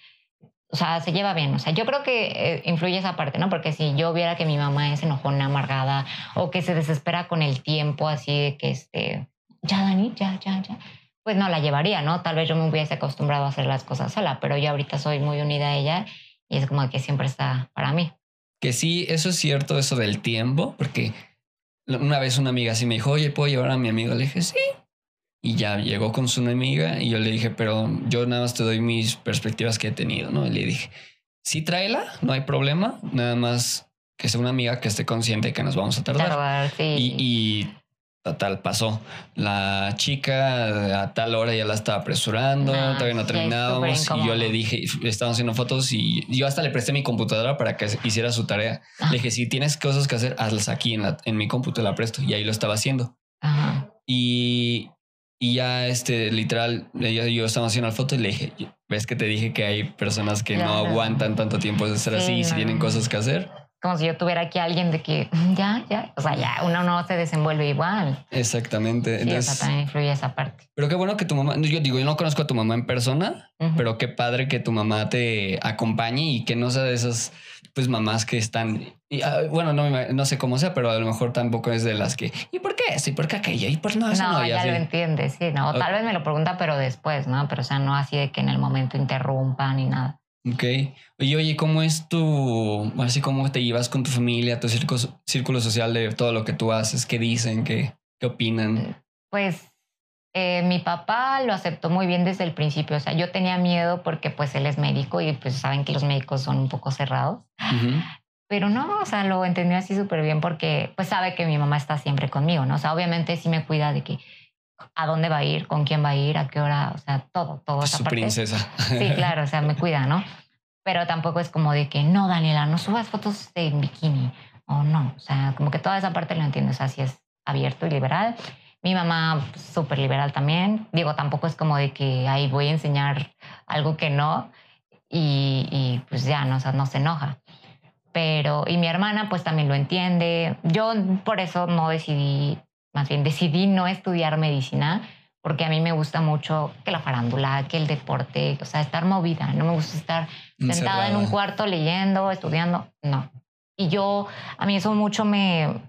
o sea, se lleva bien. O sea, yo creo que eh, influye esa parte, ¿no? Porque si yo viera que mi mamá es enojona, amargada, o que se desespera con el tiempo, así de que, este, ya, Dani, ya, ya, ya, pues no la llevaría, ¿no? Tal vez yo me hubiese acostumbrado a hacer las cosas sola, pero yo ahorita soy muy unida a ella y es como que siempre está para mí. Que sí, eso es cierto, eso del tiempo, porque una vez una amiga así me dijo, oye, ¿puedo llevar a mi amigo? Le dije, sí, y ya llegó con su amiga y yo le dije, pero yo nada más te doy mis perspectivas que he tenido, ¿no? Y le dije, sí, tráela, no hay problema, nada más que sea una amiga que esté consciente de que nos vamos a tardar. sí. y, Total, pasó. La chica a tal hora ya la estaba apresurando, todavía no terminábamos. Y yo le dije, estábamos haciendo fotos y yo hasta le presté mi computadora para que hiciera su tarea. Le dije, si tienes cosas que hacer, hazlas aquí en, la, en mi computadora, la presto. Y ahí lo estaba haciendo. Y, y ya, este, literal, yo estaba haciendo la foto y le dije, ves que te dije que hay personas que no aguantan tanto tiempo de estar así y si tienen cosas que hacer como si yo tuviera aquí a alguien de que mm, ya, ya, o sea, ya uno no se desenvuelve igual. Exactamente. Entonces, también influye esa parte. Pero qué bueno que tu mamá, yo digo, yo no conozco a tu mamá en persona, pero qué padre que tu mamá te acompañe y que no sea de esas pues mamás que están, y, ah, bueno, no, no sé cómo sea, pero a lo mejor tampoco es de las que, ¿y por qué eso? ¿Y por qué aquello? ¿Y por no eso? No, ya, lo entiende, sí, no, tal vez me lo pregunta, pero después, ¿no? Pero o sea, no así de que en el momento interrumpa ni nada. Ok. Oye, oye, ¿cómo es tu, así cómo te llevas con tu familia, tu círculo, círculo social de todo lo que tú haces? ¿Qué dicen? ¿Qué, qué opinan? Pues eh, mi papá lo aceptó muy bien desde el principio. O sea, yo tenía miedo porque pues él es médico y pues saben que los médicos son un poco cerrados. Pero no, o sea, lo entendió así súper bien porque pues sabe que mi mamá está siempre conmigo, ¿no? O sea, obviamente sí me cuida de que a dónde va a ir, con quién va a ir, a qué hora, o sea, todo, todo. Esa Su princesa. Sí, claro, o sea, me cuida, ¿no? Pero tampoco es como de que, no, Daniela, no subas fotos de bikini, o no, o sea, como que toda esa parte lo entiendes, así es abierto y liberal. Mi mamá, súper liberal también. Digo, tampoco es como de que ahí voy a enseñar algo que no y, y pues ya no, o sea, no se enoja. Pero, y mi hermana pues también lo entiende. Yo por eso no decidí más bien decidí no estudiar medicina porque a mí me gusta mucho que la farándula, que el deporte, o sea, estar movida. No me gusta estar sentada en un cuarto leyendo, estudiando, no. Y yo, a mí eso mucho me,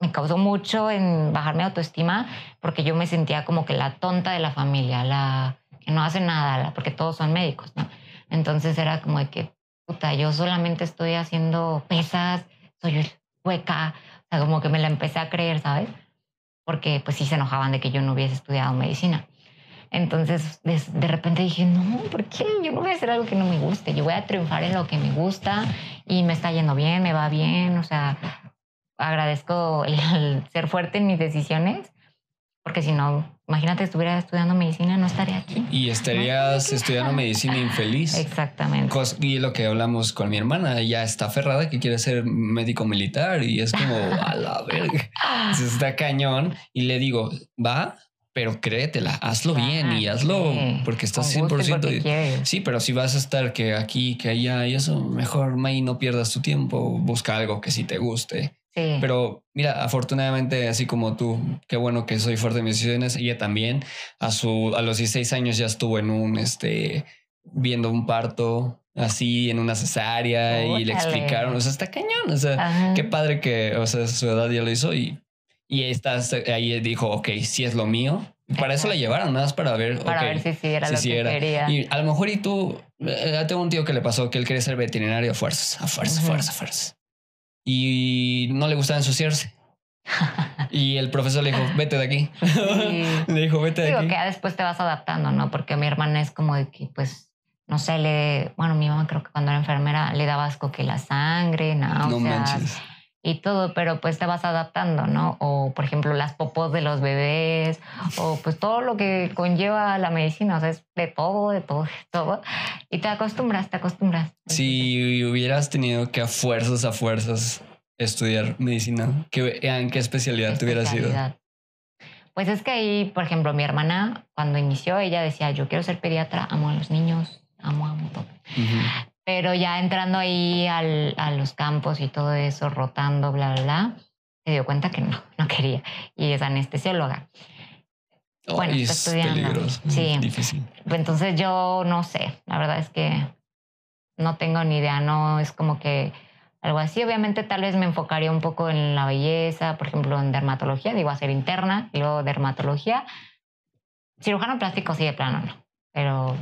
me causó mucho en bajar mi autoestima porque yo me sentía como que la tonta de la familia, la que no hace nada, porque todos son médicos, ¿no? Entonces era como de que, puta, yo solamente estoy haciendo pesas, soy hueca, o sea, como que me la empecé a creer, ¿sabes? porque pues sí se enojaban de que yo no hubiese estudiado medicina. Entonces, de, repente dije, no, ¿por qué? Yo no voy a hacer algo que no me guste. Yo voy a triunfar en lo que me gusta y me está yendo bien, me va bien. O sea, agradezco el ser fuerte en mis decisiones porque si no, imagínate estuviera estudiando medicina, no estaría aquí. Y estarías estudiando medicina infeliz. Exactamente. Y lo que hablamos con mi hermana, ella está aferrada que quiere ser médico militar y es como, a la verga. está cañón. Y le digo, va, pero créetela, hazlo bien y hazlo porque estás 100%. sí, pero si vas a estar que aquí, que allá y eso, mejor, May, no pierdas tu tiempo. Busca algo que sí te guste pero mira, afortunadamente, así como tú, qué bueno que soy fuerte en mis decisiones. Ella también a su a los 16 años ya estuvo en un este viendo un parto así en una cesárea y le explicaron, o sea, está cañón, o sea, qué padre que, o sea, su edad ya lo hizo y y estás ahí dijo, ok, si es lo mío. para eso la llevaron, nada más para ver. Para ver si sí era lo que quería. Y a lo mejor y tú, eh, tengo un tío que le pasó que él quería ser veterinario a fuerzas, a fuerzas, a fuerzas, a fuerzas y no le gustaba ensuciarse. y el profesor le dijo, vete de aquí. le dijo, vete de Digo aquí. que ya después te vas adaptando, ¿no? Porque mi hermana es como de que, pues, no sé, le, bueno, mi mamá creo que cuando era enfermera le daba asco que la sangre, náuseas. No manches y todo, pero pues te vas adaptando, ¿no? O por ejemplo las popos de los bebés, o pues todo lo que conlleva la medicina, o sea, es de todo, de todo, de todo. Y te acostumbras, te acostumbras. Si hubieras tenido que a fuerzas, a fuerzas estudiar medicina, ¿qué, ¿en qué especialidad te hubieras ido? Pues es que ahí, por ejemplo, mi hermana, cuando inició, ella decía, yo quiero ser pediatra, amo a los niños, amo, amo todo. Pero ya entrando ahí al, a los campos y todo eso, rotando, bla, bla, bla, se dio cuenta que no, no quería. Y es anestesióloga. bueno, está estudiando. sí. Difícil. Entonces yo no sé, la verdad es que no tengo ni idea, no es como que algo así. Obviamente tal vez me enfocaría un poco en la belleza, por ejemplo, en dermatología, digo, a ser interna y luego dermatología. Cirujano plástico sí, de plano no, pero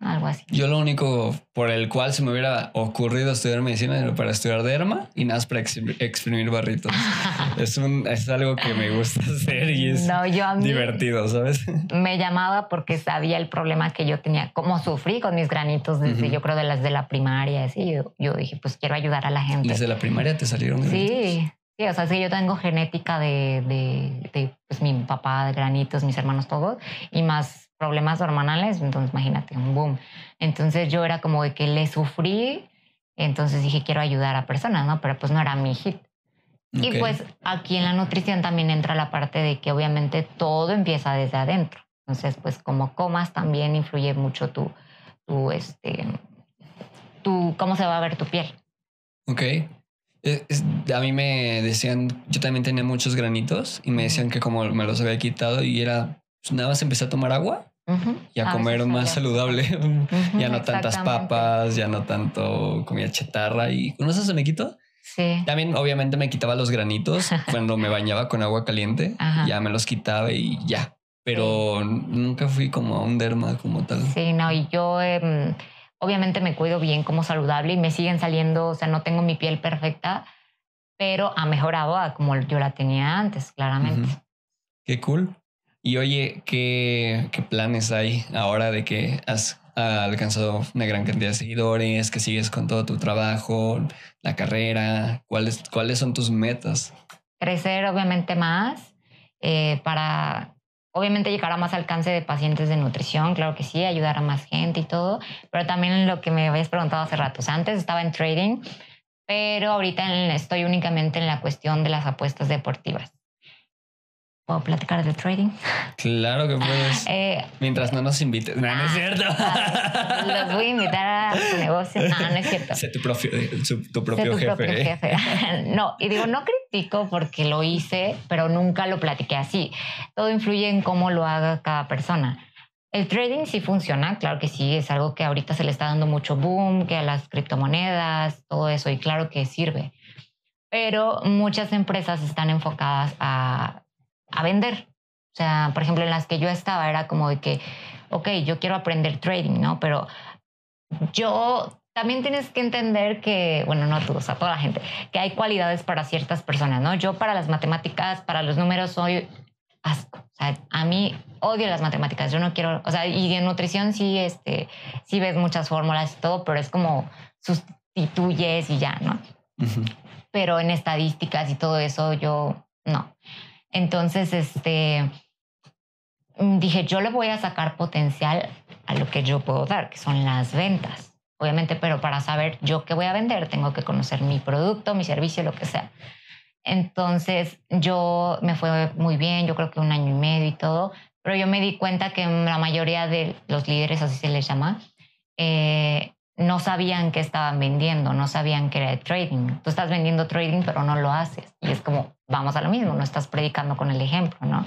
algo así. Yo lo único por el cual se me hubiera ocurrido estudiar medicina era para estudiar derma y nada para exprimir barritos. es, un, es algo que me gusta hacer y es divertido, ¿sabes? Me llamaba porque sabía el problema que yo tenía, cómo sufrí con mis granitos desde yo creo de las de la primaria. Así yo, yo, dije, pues quiero ayudar a la gente. ¿Desde la primaria te salieron granitos? Sí. Sí, o sea, es que yo tengo genética de, de, de pues, mi papá, de granitos, mis hermanos, todos, y más problemas hormonales, entonces imagínate, un boom. Entonces yo era como de que le sufrí, entonces dije, quiero ayudar a personas, ¿no? Pero pues no era mi hit. Y pues aquí en la nutrición también entra la parte de que obviamente todo empieza desde adentro. Entonces, pues como comas también influye mucho tu, tu, este, tu, cómo se va a ver tu piel. Ok. A mí me decían, yo también tenía muchos granitos y me decían que como me los había quitado y era, pues nada más empecé a tomar agua y a ah, comer más saludable. ya no tantas papas, ya no tanto comida chatarra. ¿Y con eso se me quitó? Sí. También obviamente me quitaba los granitos cuando me bañaba con agua caliente. Ya me los quitaba y ya. Pero nunca fui como a un derma como tal. Sí, no, y yo em, obviamente me cuido bien como saludable y me siguen saliendo, o sea, no tengo mi piel perfecta, pero ha mejorado a como yo la tenía antes, claramente. Qué cool. Y oye, ¿qué, ¿qué, planes hay ahora de que has alcanzado una gran cantidad de seguidores, que sigues con todo tu trabajo, la carrera? ¿Cuáles, cuáles son tus metas? Crecer obviamente más eh, para obviamente llegar a más alcance de pacientes de nutrición, claro que sí, ayudar a más gente y todo, pero también lo que me habías preguntado hace rato, antes estaba en trading, pero ahorita estoy únicamente en la cuestión de las apuestas deportivas. ¿Puedo platicar del trading? Claro que puedes. Eh, Mientras no nos invites. No, no es cierto. Los voy a invitar a su negocio. No, no es cierto. Sé tu, propio, tu propio, jefe. No, y digo, no critico porque lo hice, pero nunca lo platiqué así. Todo influye en cómo lo haga cada persona. El trading sí funciona, claro que sí, es algo que ahorita se le está dando mucho boom, que a las criptomonedas, todo eso, y claro que sirve. Pero muchas empresas están enfocadas a a vender. O sea, por ejemplo, en las que yo estaba era como de que, ok, yo quiero aprender trading, ¿no? Pero yo también tienes que entender que, bueno, no tú, o sea, toda la gente, que hay cualidades para ciertas personas, ¿no? Yo para las matemáticas, para los números soy asco. O sea, a mí odio las matemáticas. Yo no quiero, o sea, y en nutrición sí, este, sí ves muchas fórmulas y todo, pero es como sustituyes y ya, ¿no? Pero en estadísticas y todo eso, yo no. Entonces, este, mm, dije, yo le voy a sacar potencial a lo que yo puedo dar, que son las ventas. Obviamente, pero para saber yo qué voy a vender, tengo que conocer mi producto, mi servicio, lo que sea. Entonces, yo me fue muy bien, yo creo que un año y medio y todo, pero yo me di cuenta que la mayoría de los líderes, así se les llama, eh, no sabían qué estaban vendiendo, no sabían que era trading. Tú estás vendiendo trading, pero no lo haces. Y es como, vamos a lo mismo, no estás predicando con el ejemplo, ¿no?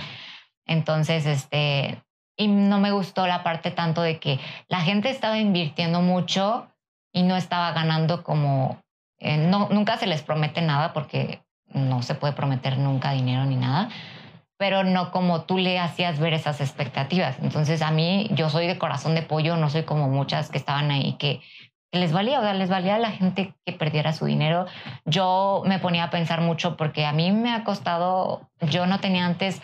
Entonces, este, y no me gustó la parte tanto de que la gente estaba invirtiendo mucho y no estaba ganando como, eh, no, nunca se les promete nada porque no se puede prometer nunca dinero ni nada, pero no como tú le hacías ver esas expectativas. Entonces a mí, yo soy de corazón de pollo, no soy como muchas que estaban ahí que les valía, o sea, les valía a la gente que perdiera su dinero. Yo me ponía a pensar mucho porque a mí me ha costado, yo no tenía antes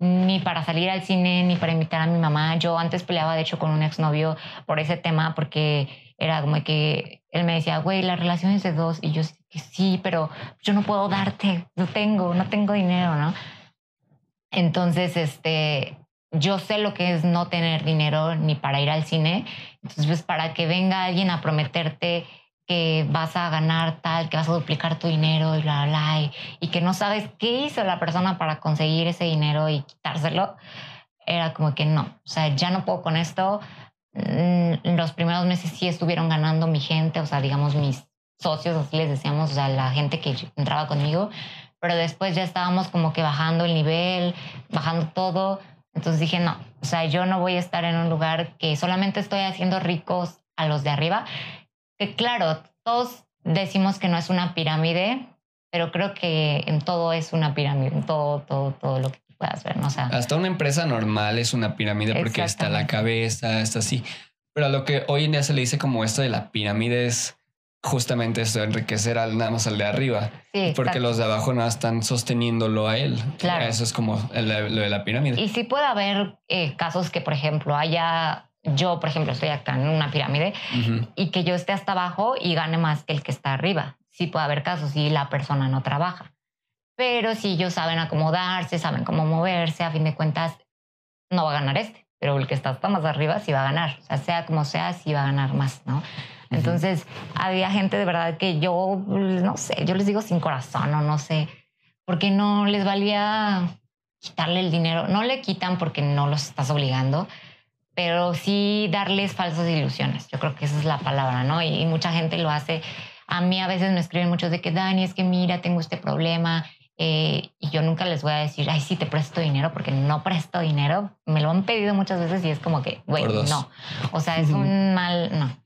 ni para salir al cine, ni para invitar a mi mamá. Yo antes peleaba, de hecho, con un exnovio por ese tema, porque era como que él me decía, güey, la relación es de dos. Y yo sí, pero yo no puedo darte, no tengo, no tengo dinero, ¿no? Entonces, este, yo sé lo que es no tener dinero ni para ir al cine. Entonces, pues para que venga alguien a prometerte que vas a ganar tal, que vas a duplicar tu dinero y bla, bla, y, y que no sabes qué hizo la persona para conseguir ese dinero y quitárselo, era como que no, o sea, ya no puedo con esto. Mm, los primeros meses sí estuvieron ganando mi gente, o sea, digamos mis socios, así les decíamos, o sea, la gente que entraba conmigo, pero después ya estábamos como que bajando el nivel, bajando todo entonces dije, no, o sea, yo no voy a estar en un lugar que solamente estoy haciendo ricos a los de arriba. Que claro, todos decimos que no es una pirámide, pero creo que en todo es una pirámide, en todo, todo, todo lo que puedas ver, ¿no? O sea, Hasta una empresa normal es una pirámide porque está la cabeza, está así. Pero a lo que hoy en día se le dice como esto de la pirámide es justamente eso, enriquecer al, nada más al de arriba. porque los de abajo no están sosteniéndolo a él. Claro. Eso es como lo de la pirámide. Y sí puede haber eh, casos que, por ejemplo, haya, yo, por ejemplo, estoy acá en una pirámide y que yo esté hasta abajo y gane más que el que está arriba. Sí puede haber casos y la persona no trabaja. Pero si ellos saben acomodarse, saben cómo moverse, a fin de cuentas, no va a ganar este. Pero el que está hasta más arriba sí va a ganar. O sea, sea como sea, sí va a ganar más, ¿no? Entonces, había gente de verdad que yo, no sé, yo les digo sin corazón o no sé, porque no les valía quitarle el dinero. No le quitan porque no los estás obligando, pero sí darles falsas ilusiones. Yo creo que esa es la palabra, ¿no? Y, y mucha gente lo hace. A mí a veces me escriben muchos de que, Dani, es que mira, tengo este problema eh, y yo nunca les voy a decir, ay, sí, te presto dinero, porque no presto dinero. Me lo han pedido muchas veces y es como que, güey, no. O sea, es un mal, no.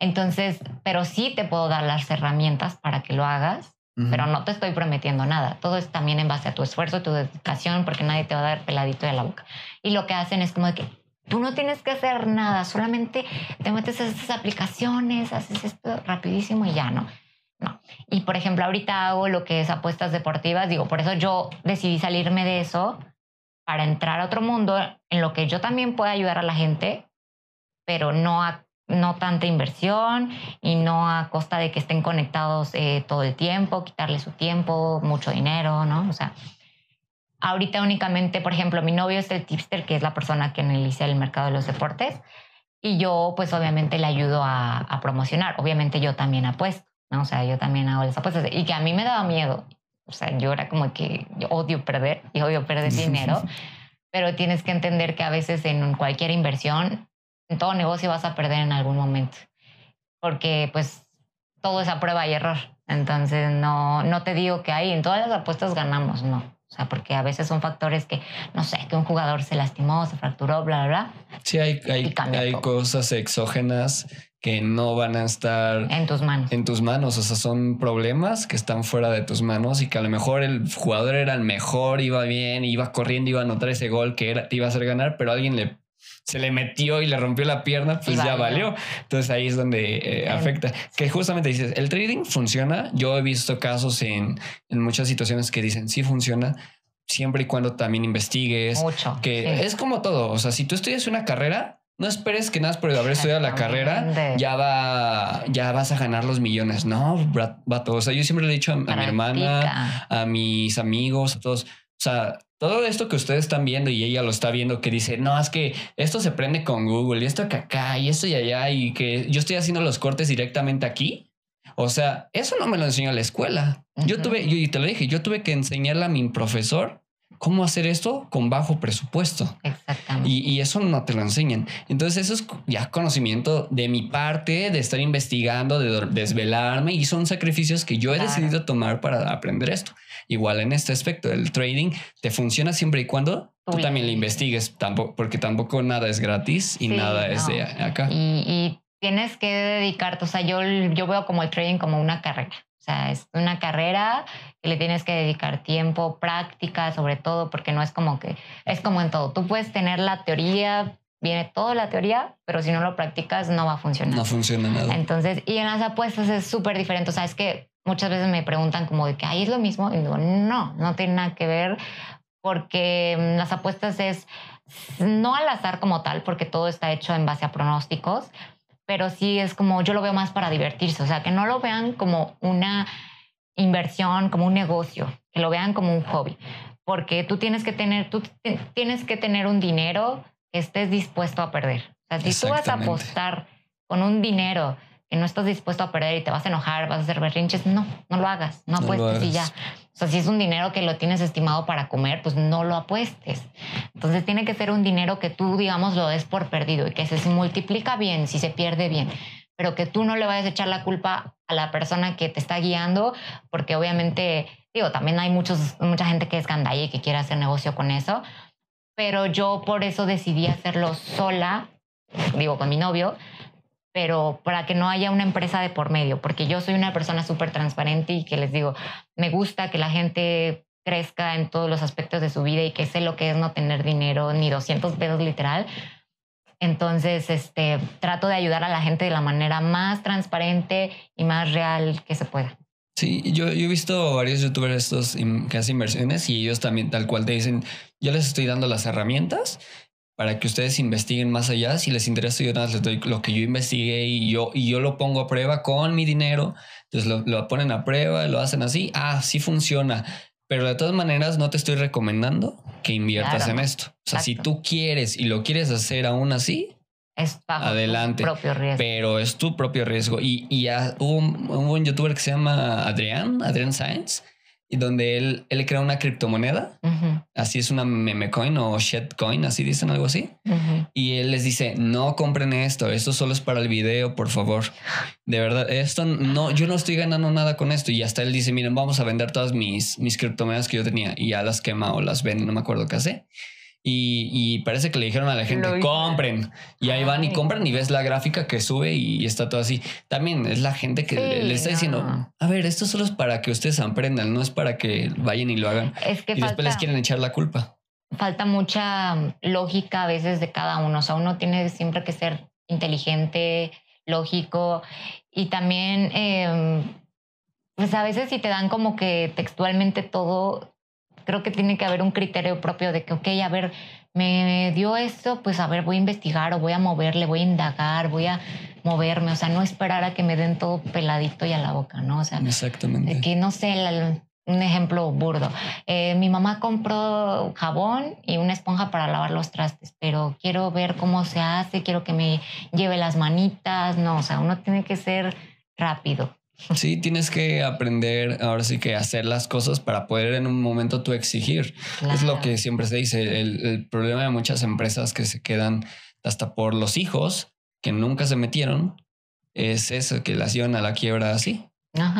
Entonces, pero sí te puedo dar las herramientas para que lo hagas, pero no te estoy prometiendo nada. Todo es también en base a tu esfuerzo, tu dedicación, porque nadie te va a dar peladito de la boca. Y lo que hacen es como de que tú no tienes que hacer nada, solamente te metes a estas aplicaciones, haces esto rapidísimo y ya, ¿no? No. Y por ejemplo, ahorita hago lo que es apuestas deportivas, digo, por eso yo decidí salirme de eso para entrar a otro mundo en lo que yo también pueda ayudar a la gente, pero no a no tanta inversión y no a costa de que estén conectados eh, todo el tiempo, quitarle su tiempo, mucho dinero, ¿no? O sea, ahorita únicamente, por ejemplo, mi novio es el tipster, que es la persona que analiza el mercado de los deportes, y yo pues obviamente le ayudo a, a promocionar. Obviamente yo también apuesto. ¿no? O sea, yo también hago las apuestas y que a mí me daba miedo. O sea, yo era como que yo odio perder y odio perder dinero, pero tienes que entender que a veces en cualquier inversión, en todo negocio vas a perder en algún momento, porque pues todo es a prueba y error. Entonces, no, no te digo que ahí en todas las apuestas ganamos, no. O sea, porque a veces son factores que, no sé, que un jugador se lastimó, se fracturó, bla, bla, bla. Sí, hay, hay, hay cosas exógenas que no van a estar en tus manos. En tus manos, o sea, son problemas que están fuera de tus manos y que a lo mejor el jugador era el mejor, iba bien, iba corriendo, iba a anotar ese gol que era, te iba a hacer ganar, pero alguien le se le metió y le rompió la pierna, pues ya valió. Entonces ahí es donde eh, afecta. Que justamente dices, el trading funciona. Yo he visto casos en, en muchas situaciones que dicen sí funciona, siempre y cuando también investigues. Mucho. Que es como todo. O sea, si tú estudias una carrera, no esperes que nada por haber estudiado la carrera ya va, ya vas a ganar los millones. No, vato. O sea, yo siempre le he dicho a, mi hermana, a mis amigos, a todos. O sea, todo esto que ustedes están viendo y ella lo está viendo, que dice, no, es que esto se prende con Google y esto acá y esto y allá y que yo estoy haciendo los cortes directamente aquí. O sea, eso no me lo enseñó la escuela. Yo tuve, y te lo dije, yo tuve que enseñarle a mi profesor cómo hacer esto con bajo presupuesto. Exactamente. Y, eso no te lo enseñan. Entonces eso es ya conocimiento de mi parte, de estar investigando, de desvelarme y son sacrificios que yo he decidido tomar para aprender esto. Igual en este aspecto del trading, te funciona siempre y cuando tú también lo investigues, tampoco, porque tampoco nada es gratis y nada es de acá. Y, y, tienes que dedicarte, o sea, yo, yo veo como el trading como una carrera sea, es una carrera que le tienes que dedicar tiempo, práctica, sobre todo, porque no es como que, es como en todo. Tú puedes tener la teoría, viene toda la teoría, pero si no lo practicas no va a funcionar. No funciona nada. Entonces, y en las apuestas es súper diferente. O sea, es que muchas veces me preguntan como de que ahí es lo mismo. Y digo, no, no tiene nada que ver porque mm, las apuestas es no al azar como tal, porque todo está hecho en base a pronósticos, pero sí es como, yo lo veo más para divertirse, o sea, que no lo vean como una inversión, como un negocio, que lo vean como un hobby, porque tú tienes que tener, tú tienes que tener un dinero que estés dispuesto a perder. O sea, si tú vas a apostar con un dinero que no estás dispuesto a perder y te vas a enojar, vas a hacer berrinches, no, no lo hagas, no apuestes y ya. O sea, si es un dinero que lo tienes estimado para comer, pues no lo apuestes. Entonces tiene que ser un dinero que tú, digamos, lo des por perdido y que se multiplica bien, si se pierde bien, pero que tú no le vayas a echar la culpa a la persona que te está guiando, porque obviamente, digo, también hay muchos, mucha gente que es gandalla y que quiere hacer negocio con eso, pero yo por eso decidí hacerlo sola, digo, con mi novio, pero para que no haya una empresa de por medio, porque yo soy una persona súper transparente y que les digo, me gusta que la gente crezca en todos los aspectos de su vida y que sé lo que es no tener dinero ni 200 pesos literal. Entonces, este, trato de ayudar a la gente de la manera más transparente y más real que se pueda. Sí, yo, yo he visto varios youtubers estos que hacen inversiones y ellos también tal cual te dicen, yo les estoy dando las herramientas para que ustedes investiguen más allá. Si les interesa, yo nada les doy lo que yo investigué y yo, y yo lo pongo a prueba con mi dinero. Entonces lo, lo ponen a prueba, lo hacen así. Ah, sí funciona. Pero de todas maneras, no te estoy recomendando que inviertas en esto. O sea, si tú quieres y lo quieres hacer aún así, es adelante. propio riesgo. Pero es tu propio riesgo. Y, y hubo, un, hubo, un, youtuber que se llama Adrián, Adrián Science, y donde él, él crea una criptomoneda. Así es una meme coin o coin, así dicen algo así. Y él les dice, no compren esto, esto solo es para el video, por favor. De verdad, esto no, yo no estoy ganando nada con esto. Y hasta él dice, miren, vamos a vender todas mis, mis criptomonedas que yo tenía y ya las quema o las ven, no me acuerdo qué hace. Y, parece que le dijeron a la gente, compren. Y ahí van y compran y ves la gráfica que sube y, está todo así. También es la gente que le, está diciendo, a ver, esto solo es para que ustedes aprendan, no es para que vayan y lo hagan. Es que y después les quieren echar la culpa. Falta mucha lógica a veces de cada uno. O sea, uno tiene siempre que ser inteligente, lógico y también... Em, pues a veces si te dan como que textualmente todo, creo que tiene que haber un criterio propio de que, ok, a ver, me dio esto, pues a ver, voy a investigar o voy a moverle, voy a indagar, voy a moverme, o sea, no esperar a que me den todo peladito y a la boca, ¿no? O sea, exactamente. Que no sé, un ejemplo burdo. Eh, mi mamá compró jabón y una esponja para lavar los trastes, pero quiero ver cómo se hace, quiero que me lleve las manitas, no, o sea, uno tiene que ser rápido. Sí, tienes que aprender ahora sí que hacer las cosas para poder en un momento tú exigir. Es lo que siempre se dice. El, problema de muchas empresas que se quedan hasta por los hijos que nunca se metieron es eso, que las llevan a la quiebra así.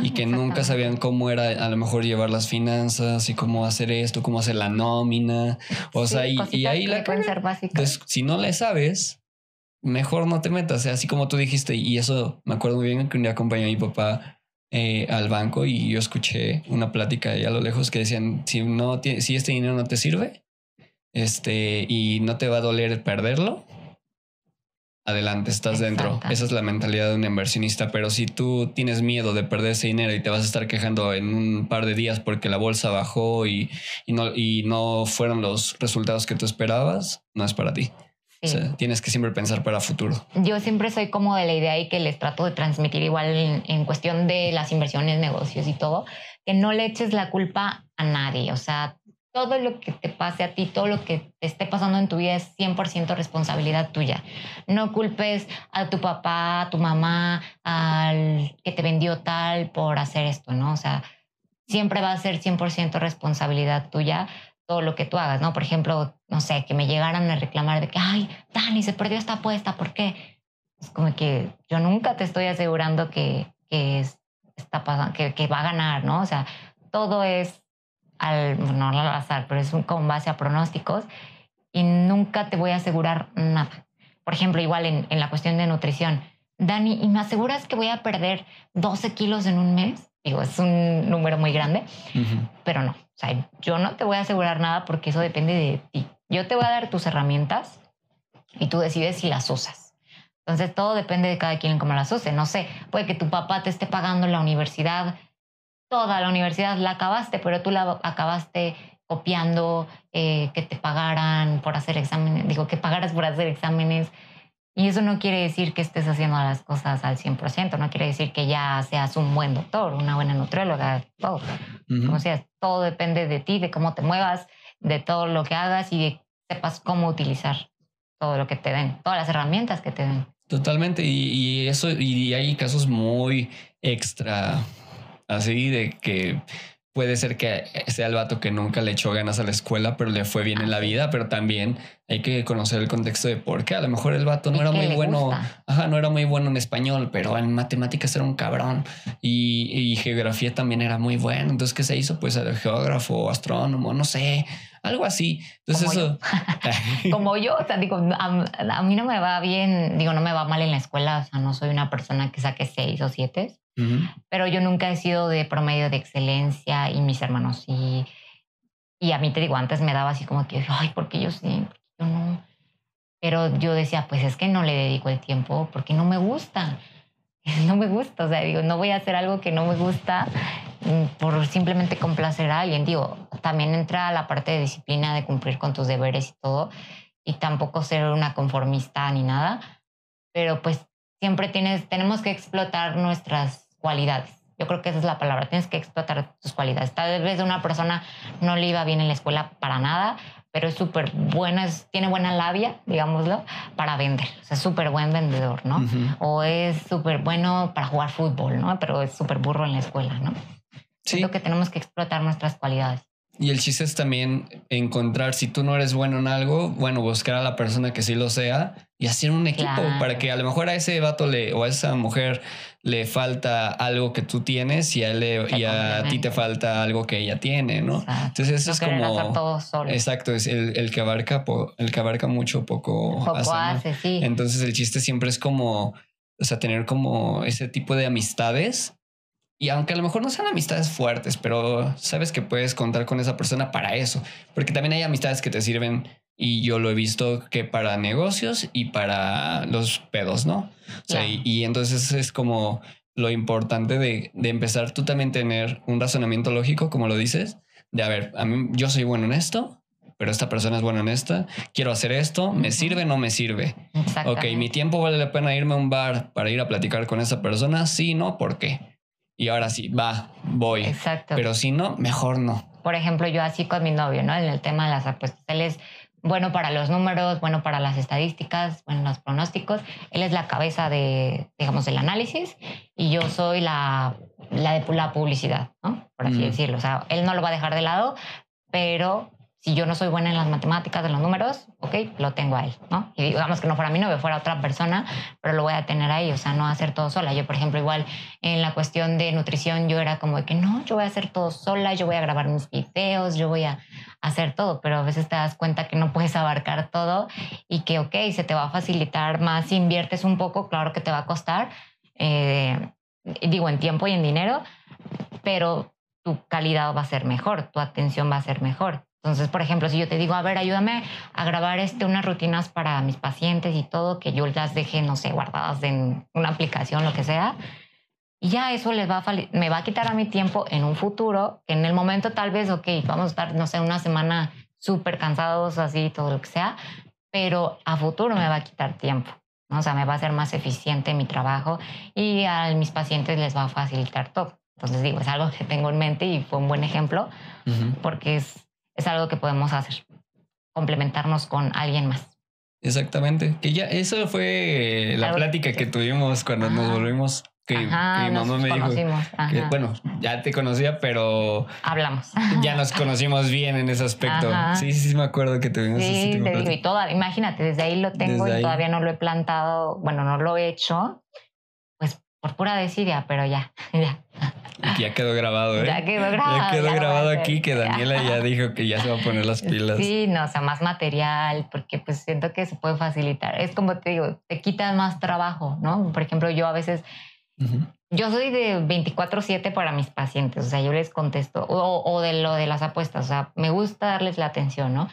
y que nunca sabían cómo era a lo mejor llevar las finanzas y cómo hacer esto, cómo hacer la nómina. O sea, y, ahí la... Si no le sabes, mejor no te metas. Así como tú dijiste, y eso me acuerdo muy bien que un día acompañé a mi papá eh, al banco y yo escuché una plática ahí a lo lejos que decían, si, no si este dinero no te sirve este, y no te va a doler perderlo, adelante, estás dentro. Esa es la mentalidad de un inversionista. Pero si tú tienes miedo de perder ese dinero y te vas a estar quejando en un par de días porque la bolsa bajó y, y, no, y no fueron los resultados que tú esperabas, no es para ti tienes que siempre pensar para futuro. Yo siempre soy como de la idea y que les trato de transmitir igual en, cuestión de las inversiones, negocios y todo, que no le eches la culpa a nadie. O sea, todo lo que te pase a ti, todo lo que te esté pasando en tu vida es 100% responsabilidad tuya. No culpes a tu papá, a tu mamá, al que te vendió tal por hacer esto, ¿no? O sea, siempre va a ser 100% responsabilidad tuya todo lo que tú hagas, ¿no? Por ejemplo, no sé, que me llegaran a reclamar de que, ay, Dani, se perdió esta apuesta, ¿por qué? Es como que yo nunca te estoy asegurando que, que, está pasando, que, que, va a ganar, ¿no? O sea, todo es al, no al azar, pero es un, con base a pronósticos y nunca te voy a asegurar nada. Por ejemplo, igual en, en la cuestión de nutrición. Dani, ¿y me aseguras que voy a perder 12 kilos en un mes? Digo, es un número muy grande, pero no. O sea, yo no te voy a asegurar nada porque eso depende de ti. Yo te voy a dar tus herramientas y tú decides si las usas. Entonces, todo depende de cada quien en cómo las use. No sé, puede que tu papá te esté pagando la universidad, toda la universidad la acabaste, pero tú la acabaste copiando, eh, que te pagaran por hacer exámenes, digo, que pagaras por hacer exámenes y eso no quiere decir que estés haciendo las cosas al 100%, no quiere decir que ya seas un buen doctor, una buena nutrióloga, todo. Como sea, todo depende de ti, de cómo te muevas, de todo lo que hagas y de sepas cómo utilizar todo lo que te den, todas las herramientas que te den. Totalmente, y, y eso, y hay casos muy extra, así de que puede ser que sea el vato que nunca le echó ganas a la escuela, pero le fue bien en la vida, pero también hay que conocer el contexto de por qué. A lo mejor el vato no era muy bueno, ajá, no era muy bueno en español, pero en matemáticas era un cabrón y, geografía también era muy bueno. Entonces, ¿qué se hizo? Pues el geógrafo, astrónomo, no sé, algo así. Entonces, Como eso. Yo. Como yo, o sea, digo, a, mí no me va bien, digo, no me va mal en la escuela, o sea, no soy una persona que saque seis o siete pero yo nunca he sido de promedio de excelencia y mis hermanos sí. Y a mí te digo, antes me daba así como que, ay, porque yo sí, yo no. Pero yo decía, pues es que no le dedico el tiempo porque no me gusta. No me gusta, o sea, digo, no voy a hacer algo que no me gusta mm, por simplemente complacer a alguien. Digo, también entra la parte de disciplina de cumplir con tus deberes y todo, y tampoco ser una conformista ni nada, pero pues siempre tienes, tenemos que explotar nuestras cualidades. Yo creo que esa es la palabra. Tienes que explotar tus cualidades. Tal vez de una persona no le iba bien en la escuela para nada, pero es súper bueno, tiene buena labia, digámoslo, para vender. O sea, es súper buen vendedor, ¿no? O es súper bueno para jugar fútbol, ¿no? Pero es súper burro en la escuela, ¿no? Sí. Siento que tenemos que explotar nuestras cualidades. Y el chiste es también encontrar, si tú no eres bueno en algo, bueno, buscar a la persona que sí lo sea y hacer un equipo para que a lo mejor a ese vato le, o a esa mujer le falta algo que tú tienes y a, y a ti te falta algo que ella tiene, ¿no? Entonces eso es como... Exacto, es el, que abarca, el que abarca mucho, poco, hace. sí. Entonces el chiste siempre es como, o sea, tener como ese tipo de amistades y aunque a lo mejor no sean amistades fuertes, pero sabes que puedes contar con esa persona para eso. Porque también hay amistades que te sirven, y yo lo he visto que para negocios y para los pedos, ¿no? O sea, y, entonces es como lo importante de, de, empezar tú también tener un razonamiento lógico, como lo dices, de a ver, a mí yo soy bueno en esto, pero esta persona es buena en esta, quiero hacer esto, ¿me sirve o no me sirve? Ok, mi tiempo vale la pena irme a un bar para ir a platicar con esa persona, sí, no, ¿por qué? y ahora sí, va, voy. Exacto. Pero si no, mejor no. Por ejemplo, yo así con mi novio, ¿no? En el tema de las apuestas, él es bueno para los números, bueno para las estadísticas, bueno, los pronósticos. Él es la cabeza de, digamos, del análisis y yo soy la, la de la publicidad, ¿no? Por así mm. decirlo. O sea, él no lo va a dejar de lado, pero si yo no soy buena en las matemáticas, en los números, ok, lo tengo ahí, ¿no? Y digamos que no fuera mí, no fuera otra persona, pero lo voy a tener ahí, o sea, no hacer todo sola. Yo, por ejemplo, igual en la cuestión de nutrición, yo era como de que no, yo voy a hacer todo sola, yo voy a grabar mis videos, yo voy a hacer todo, pero a veces te das cuenta que no puedes abarcar todo y que, ok, se te va a facilitar más si inviertes un poco, claro que te va a costar, eh, digo, en tiempo y en dinero, pero tu calidad va a ser mejor, tu atención va a ser mejor. Entonces, por ejemplo, si yo te digo, a ver, ayúdame a grabar este, unas rutinas para mis pacientes y todo, que yo las deje, no sé, guardadas en una aplicación, lo que sea, y ya eso les va a, me va a quitar a mi tiempo en un futuro, que en el momento tal vez, ok, vamos a estar, no sé, una semana súper cansados, así, todo lo que sea, pero a futuro me va a quitar tiempo. ¿no? O sea, me va a hacer más eficiente mi trabajo y a mis pacientes les va a facilitar todo. Entonces digo, es algo que tengo en mente y fue un buen ejemplo porque es es algo que podemos hacer, complementarnos con alguien más. Exactamente, que ya eso fue la plática que tuvimos cuando nos volvimos que, mi mamá me dijo que, bueno, ya te conocía, pero hablamos. Ya nos conocimos bien en ese aspecto. Sí, sí, sí, me acuerdo que tuvimos sí, te digo, y toda, imagínate, desde ahí lo tengo y todavía no lo he plantado, bueno, no lo he hecho, por pura desidia, pero ya, ya. Ya quedó grabado, ¿eh? Ya quedó grabado. Ya quedó grabado aquí que Daniela ya dijo que ya se va a poner las pilas. Sí, no, o sea, más material, porque pues siento que se puede facilitar. Es como te digo, te quitas más trabajo, ¿no? Por ejemplo, yo a veces, yo soy de 24/7 para mis pacientes, o sea, yo les contesto, o, o de lo de las apuestas, o sea, me gusta darles la atención, ¿no?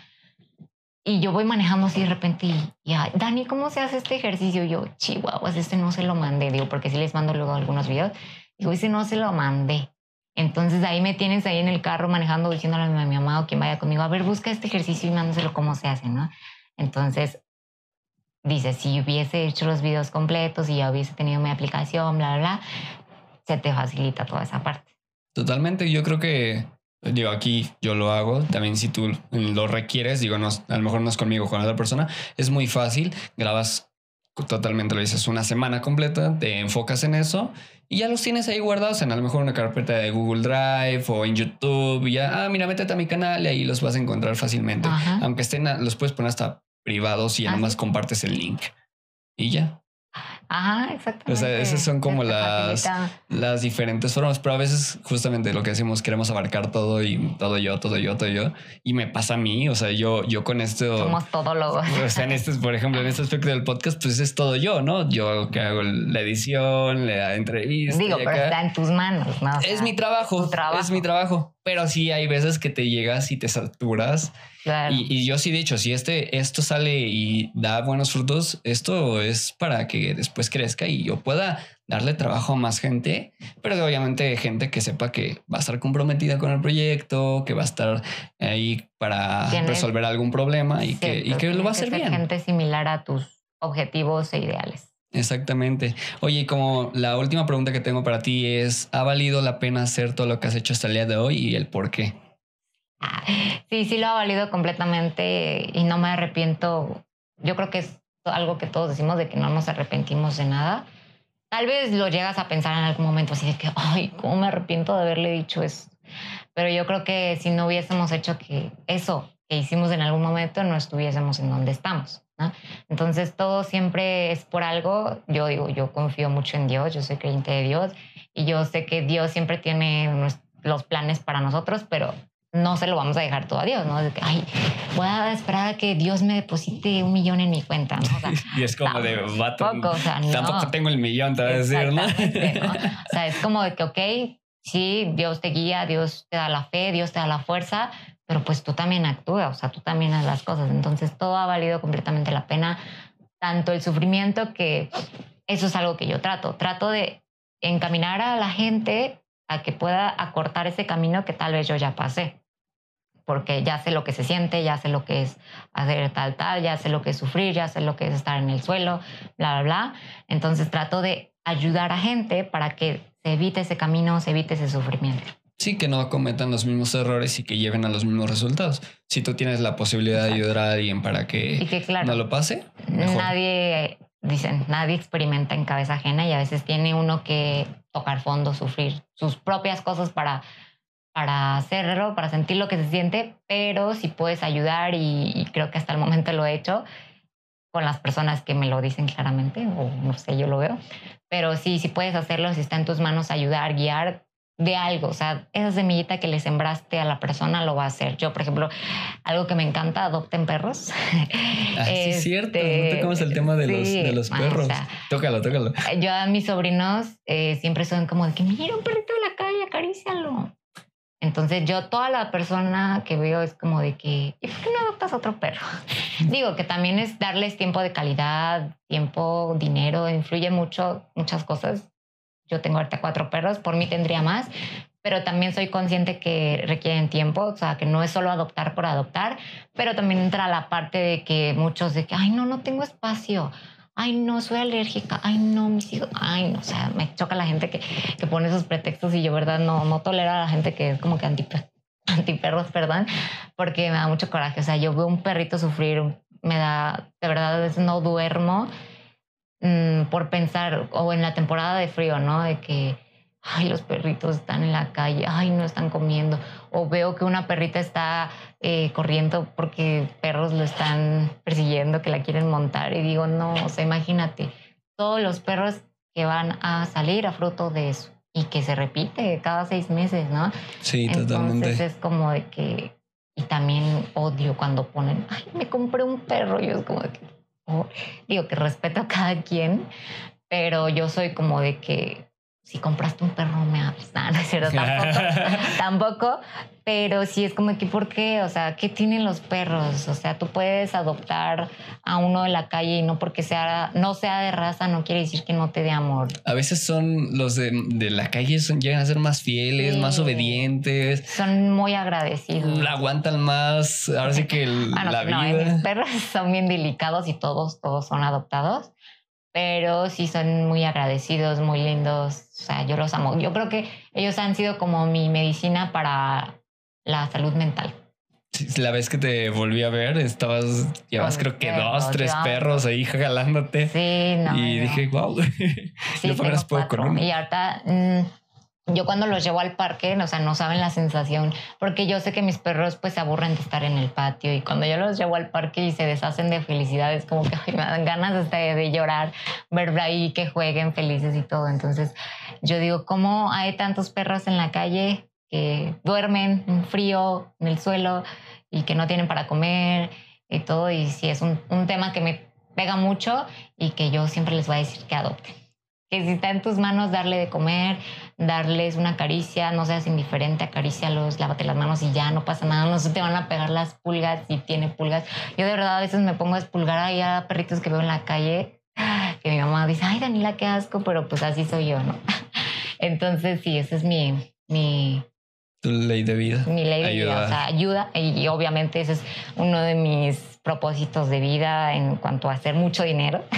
Y yo voy manejando así de repente y, ya, Dani, ¿cómo se hace este ejercicio? Yo, chihuahuas, este no se lo mandé, digo, porque sí les mando luego algunos videos. Digo, ese no se lo mandé. Entonces ahí me tienes ahí en el carro manejando, diciéndole a mi mamá o quien vaya conmigo, a ver, busca este ejercicio y mándaselo cómo se hace, ¿no? Entonces, dice, si hubiese hecho los videos completos y ya hubiese tenido mi aplicación, bla, bla, bla, se te facilita toda esa parte. Totalmente, yo creo que, digo, aquí yo lo hago, también si tú lo requieres, digo, no, a lo mejor no es conmigo, con otra persona, es muy fácil, grabas totalmente, lo dices una semana completa, te enfocas en eso y ya los tienes ahí guardados en a lo mejor una carpeta de Google Drive o en YouTube. Y ya, ah, mira, métete a mi canal y ahí los vas a encontrar fácilmente. Aunque estén, los puedes poner hasta privados y ya nomás compartes el link. Y ya. Ajá, exactamente. O sea, esas son como las, las diferentes formas, pero a veces justamente lo que decimos, queremos abarcar todo y todo yo, todo yo, todo yo. Y me pasa a mí, o sea, yo, yo con esto... Somos todólogos. O sea, en este, por ejemplo, en este aspecto del podcast, pues es todo yo, ¿no? Yo que hago la edición, la entrevista. Digo, pero está en tus manos, ¿no? es mi trabajo, trabajo, es mi trabajo. Pero sí hay veces que te llegas y te saturas y, yo sí he dicho, si este, esto sale y da buenos frutos, esto es para que después crezca y yo pueda darle trabajo a más gente, pero obviamente gente que sepa que va a estar comprometida con el proyecto, que va a estar ahí para resolver algún problema y que, y que lo va a hacer bien. Gente similar a tus objetivos e ideales. Exactamente. Oye, como la última pregunta que tengo para ti es, ¿ha valido la pena hacer todo lo que has hecho hasta el día de hoy y el por qué? Sí, sí lo ha valido completamente y no me arrepiento. Yo creo que es algo que todos decimos de que no nos arrepentimos de nada. Tal vez lo llegas a pensar en algún momento así de que, ay, ¿cómo me arrepiento de haberle dicho eso? Pero yo creo que si no hubiésemos hecho que eso que hicimos en algún momento, no estuviésemos en donde estamos. Entonces todo siempre es por algo. Yo digo, yo confío mucho en Dios, yo soy creyente de Dios y yo sé que Dios siempre tiene los planes para nosotros, pero no se lo vamos a dejar todo a Dios, ¿no? De que, ay, voy a esperar a que Dios me deposite un millón en mi cuenta, y es como de, vato, tampoco tengo el millón, te voy a decir, ¿no? O sea, es como de que, ok, sí, Dios te guía, Dios te da la fe, Dios te da la fuerza, pero pues tú también actúas, o sea, tú también haces las cosas. Entonces todo ha valido completamente la pena, tanto el sufrimiento que eso es algo que yo trato. Trato de encaminar a la gente a que pueda acortar ese camino que tal vez yo ya pasé. Porque ya sé lo que se siente, ya sé lo que es hacer tal, tal, ya sé lo que es sufrir, ya sé lo que es estar en el suelo, bla, bla, bla. Entonces trato de ayudar a gente para que se evite ese camino, se evite ese sufrimiento. Sí, que no cometan los mismos errores y que lleven a los mismos resultados. Si tú tienes la posibilidad de ayudar a alguien para que, no lo pase, nadie, dicen, nadie experimenta en cabeza ajena y a veces tiene uno que tocar fondo, sufrir sus propias cosas para, para hacerlo, para sentir lo que se siente, pero si puedes ayudar y, creo que hasta el momento lo he hecho con las personas que me lo dicen claramente, o no sé, yo lo veo, pero sí, si puedes hacerlo, si está en tus manos ayudar, guiar, de algo, o sea, esa semillita que le sembraste a la persona lo va a hacer. Yo, por ejemplo, algo que me encanta, adopten perros. Ah, sí, es cierto, no tocamos el tema de, los, de los perros. tócalo, tócalo. Yo a mis sobrinos eh, siempre son como de que mira un perrito de la calle, acarícialo. Entonces yo toda la persona que veo es como de que, ¿y por qué no adoptas otro perro? Digo que también es darles tiempo de calidad, tiempo, dinero, influye mucho, muchas cosas. Yo tengo ahorita cuatro perros, por mí tendría más, pero también soy consciente que requieren tiempo, o sea, que no es solo adoptar por adoptar, pero también entra la parte de que muchos de que, ay, no, no tengo espacio, ay, no, soy alérgica, ay, no, mis hijos, ay, no, o sea, me choca la gente que, que pone esos pretextos y yo, verdad, no, no tolero a la gente que es como que anti, perros, perdón, porque me da mucho coraje, o sea, yo veo un perrito sufrir, me da, de verdad, a veces no duermo Mm, por pensar, o en la temporada de frío, ¿no? De que, ay, los perritos están en la calle, ay, no están comiendo. O veo que una perrita está eh, corriendo porque perros lo están persiguiendo, que la quieren montar. Y digo, no, o sea, imagínate, todos los perros que van a salir a fruto de eso y que se repite cada seis meses, ¿no? Sí, totalmente. Entonces es como de que, y también odio cuando ponen, ay, me compré un perro, y es como de que, digo que respeto a cada quien, pero yo soy como de que si compraste un perro me hables. No, no es cierto, tampoco, tampoco, pero sí es como que, ¿por qué? O sea, ¿qué tienen los perros? O sea, tú puedes adoptar a uno de la calle y no porque sea, no sea de raza, no quiere decir que no te dé amor. A veces son los de, la calle, son, llegan a ser más fieles, más obedientes. Son muy agradecidos. La aguantan más, ahora sí que la vida. No, mis perros son bien delicados y todos, todos son adoptados pero sí son muy agradecidos, muy lindos. O sea, yo los amo. Yo creo que ellos han sido como mi medicina para la salud mental. la vez que te volví a ver, estabas, llevas creo que dos, tres perros ahí jalándote. Sí, no. Y dije, wow, sí, puedo con Y ahorita mm, yo cuando los llevo al parque, o sea, no saben la sensación, porque yo sé que mis perros pues se aburren de estar en el patio y cuando yo los llevo al parque y se deshacen de felicidad, es como que me dan ganas de, de llorar, ver ahí que jueguen felices y todo. Entonces yo digo, ¿cómo hay tantos perros en la calle que duermen en frío, en el suelo y que no tienen para comer y todo? Y sí, es un tema que me pega mucho y que yo siempre les voy a decir que adopten que si está en tus manos darle de comer, darles una caricia, no seas indiferente, acarícialos, lávate las manos y ya no pasa nada, no se te van a pegar las pulgas si tiene pulgas. Yo de verdad a veces me pongo a expulgar ahí a perritos que veo en la calle, que mi mamá dice, ay Daniela, qué asco, pero pues así soy yo, ¿no? Entonces sí, esa es mi, mi, tu ley de vida. Mi ley de vida, o sea, ayuda y obviamente ese es uno de mis propósitos de vida en cuanto a hacer mucho dinero.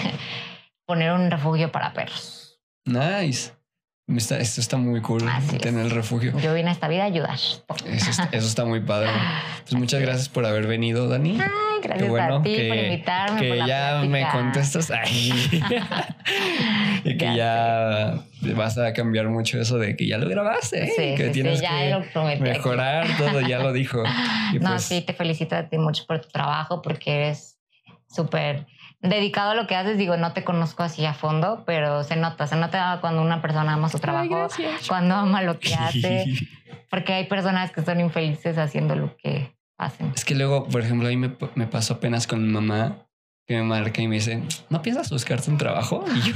poner un refugio para perros. Nice. Está, esto está muy cool, tener el refugio. Yo vine a esta vida a ayudar. Eso está, muy padre. Pues muchas gracias por haber venido, Dani. Ay, gracias a ti por invitarme. Que ya me contestas. y que ya vas a cambiar mucho eso de que ya lo grabaste. ¿eh? que tienes que mejorar todo, ya lo dijo. no, pues sí, te felicito a ti mucho por tu trabajo porque eres súper dedicado a lo que haces, digo, no te conozco así a fondo, pero se nota, se nota cuando una persona ama su trabajo, cuando ama lo que hace, porque hay personas que son infelices haciendo lo que hacen. Es que luego, por ejemplo, a mí me, me pasó apenas con mi mamá, que me marca y me dice, ¿no piensas buscarte un trabajo? Y yo,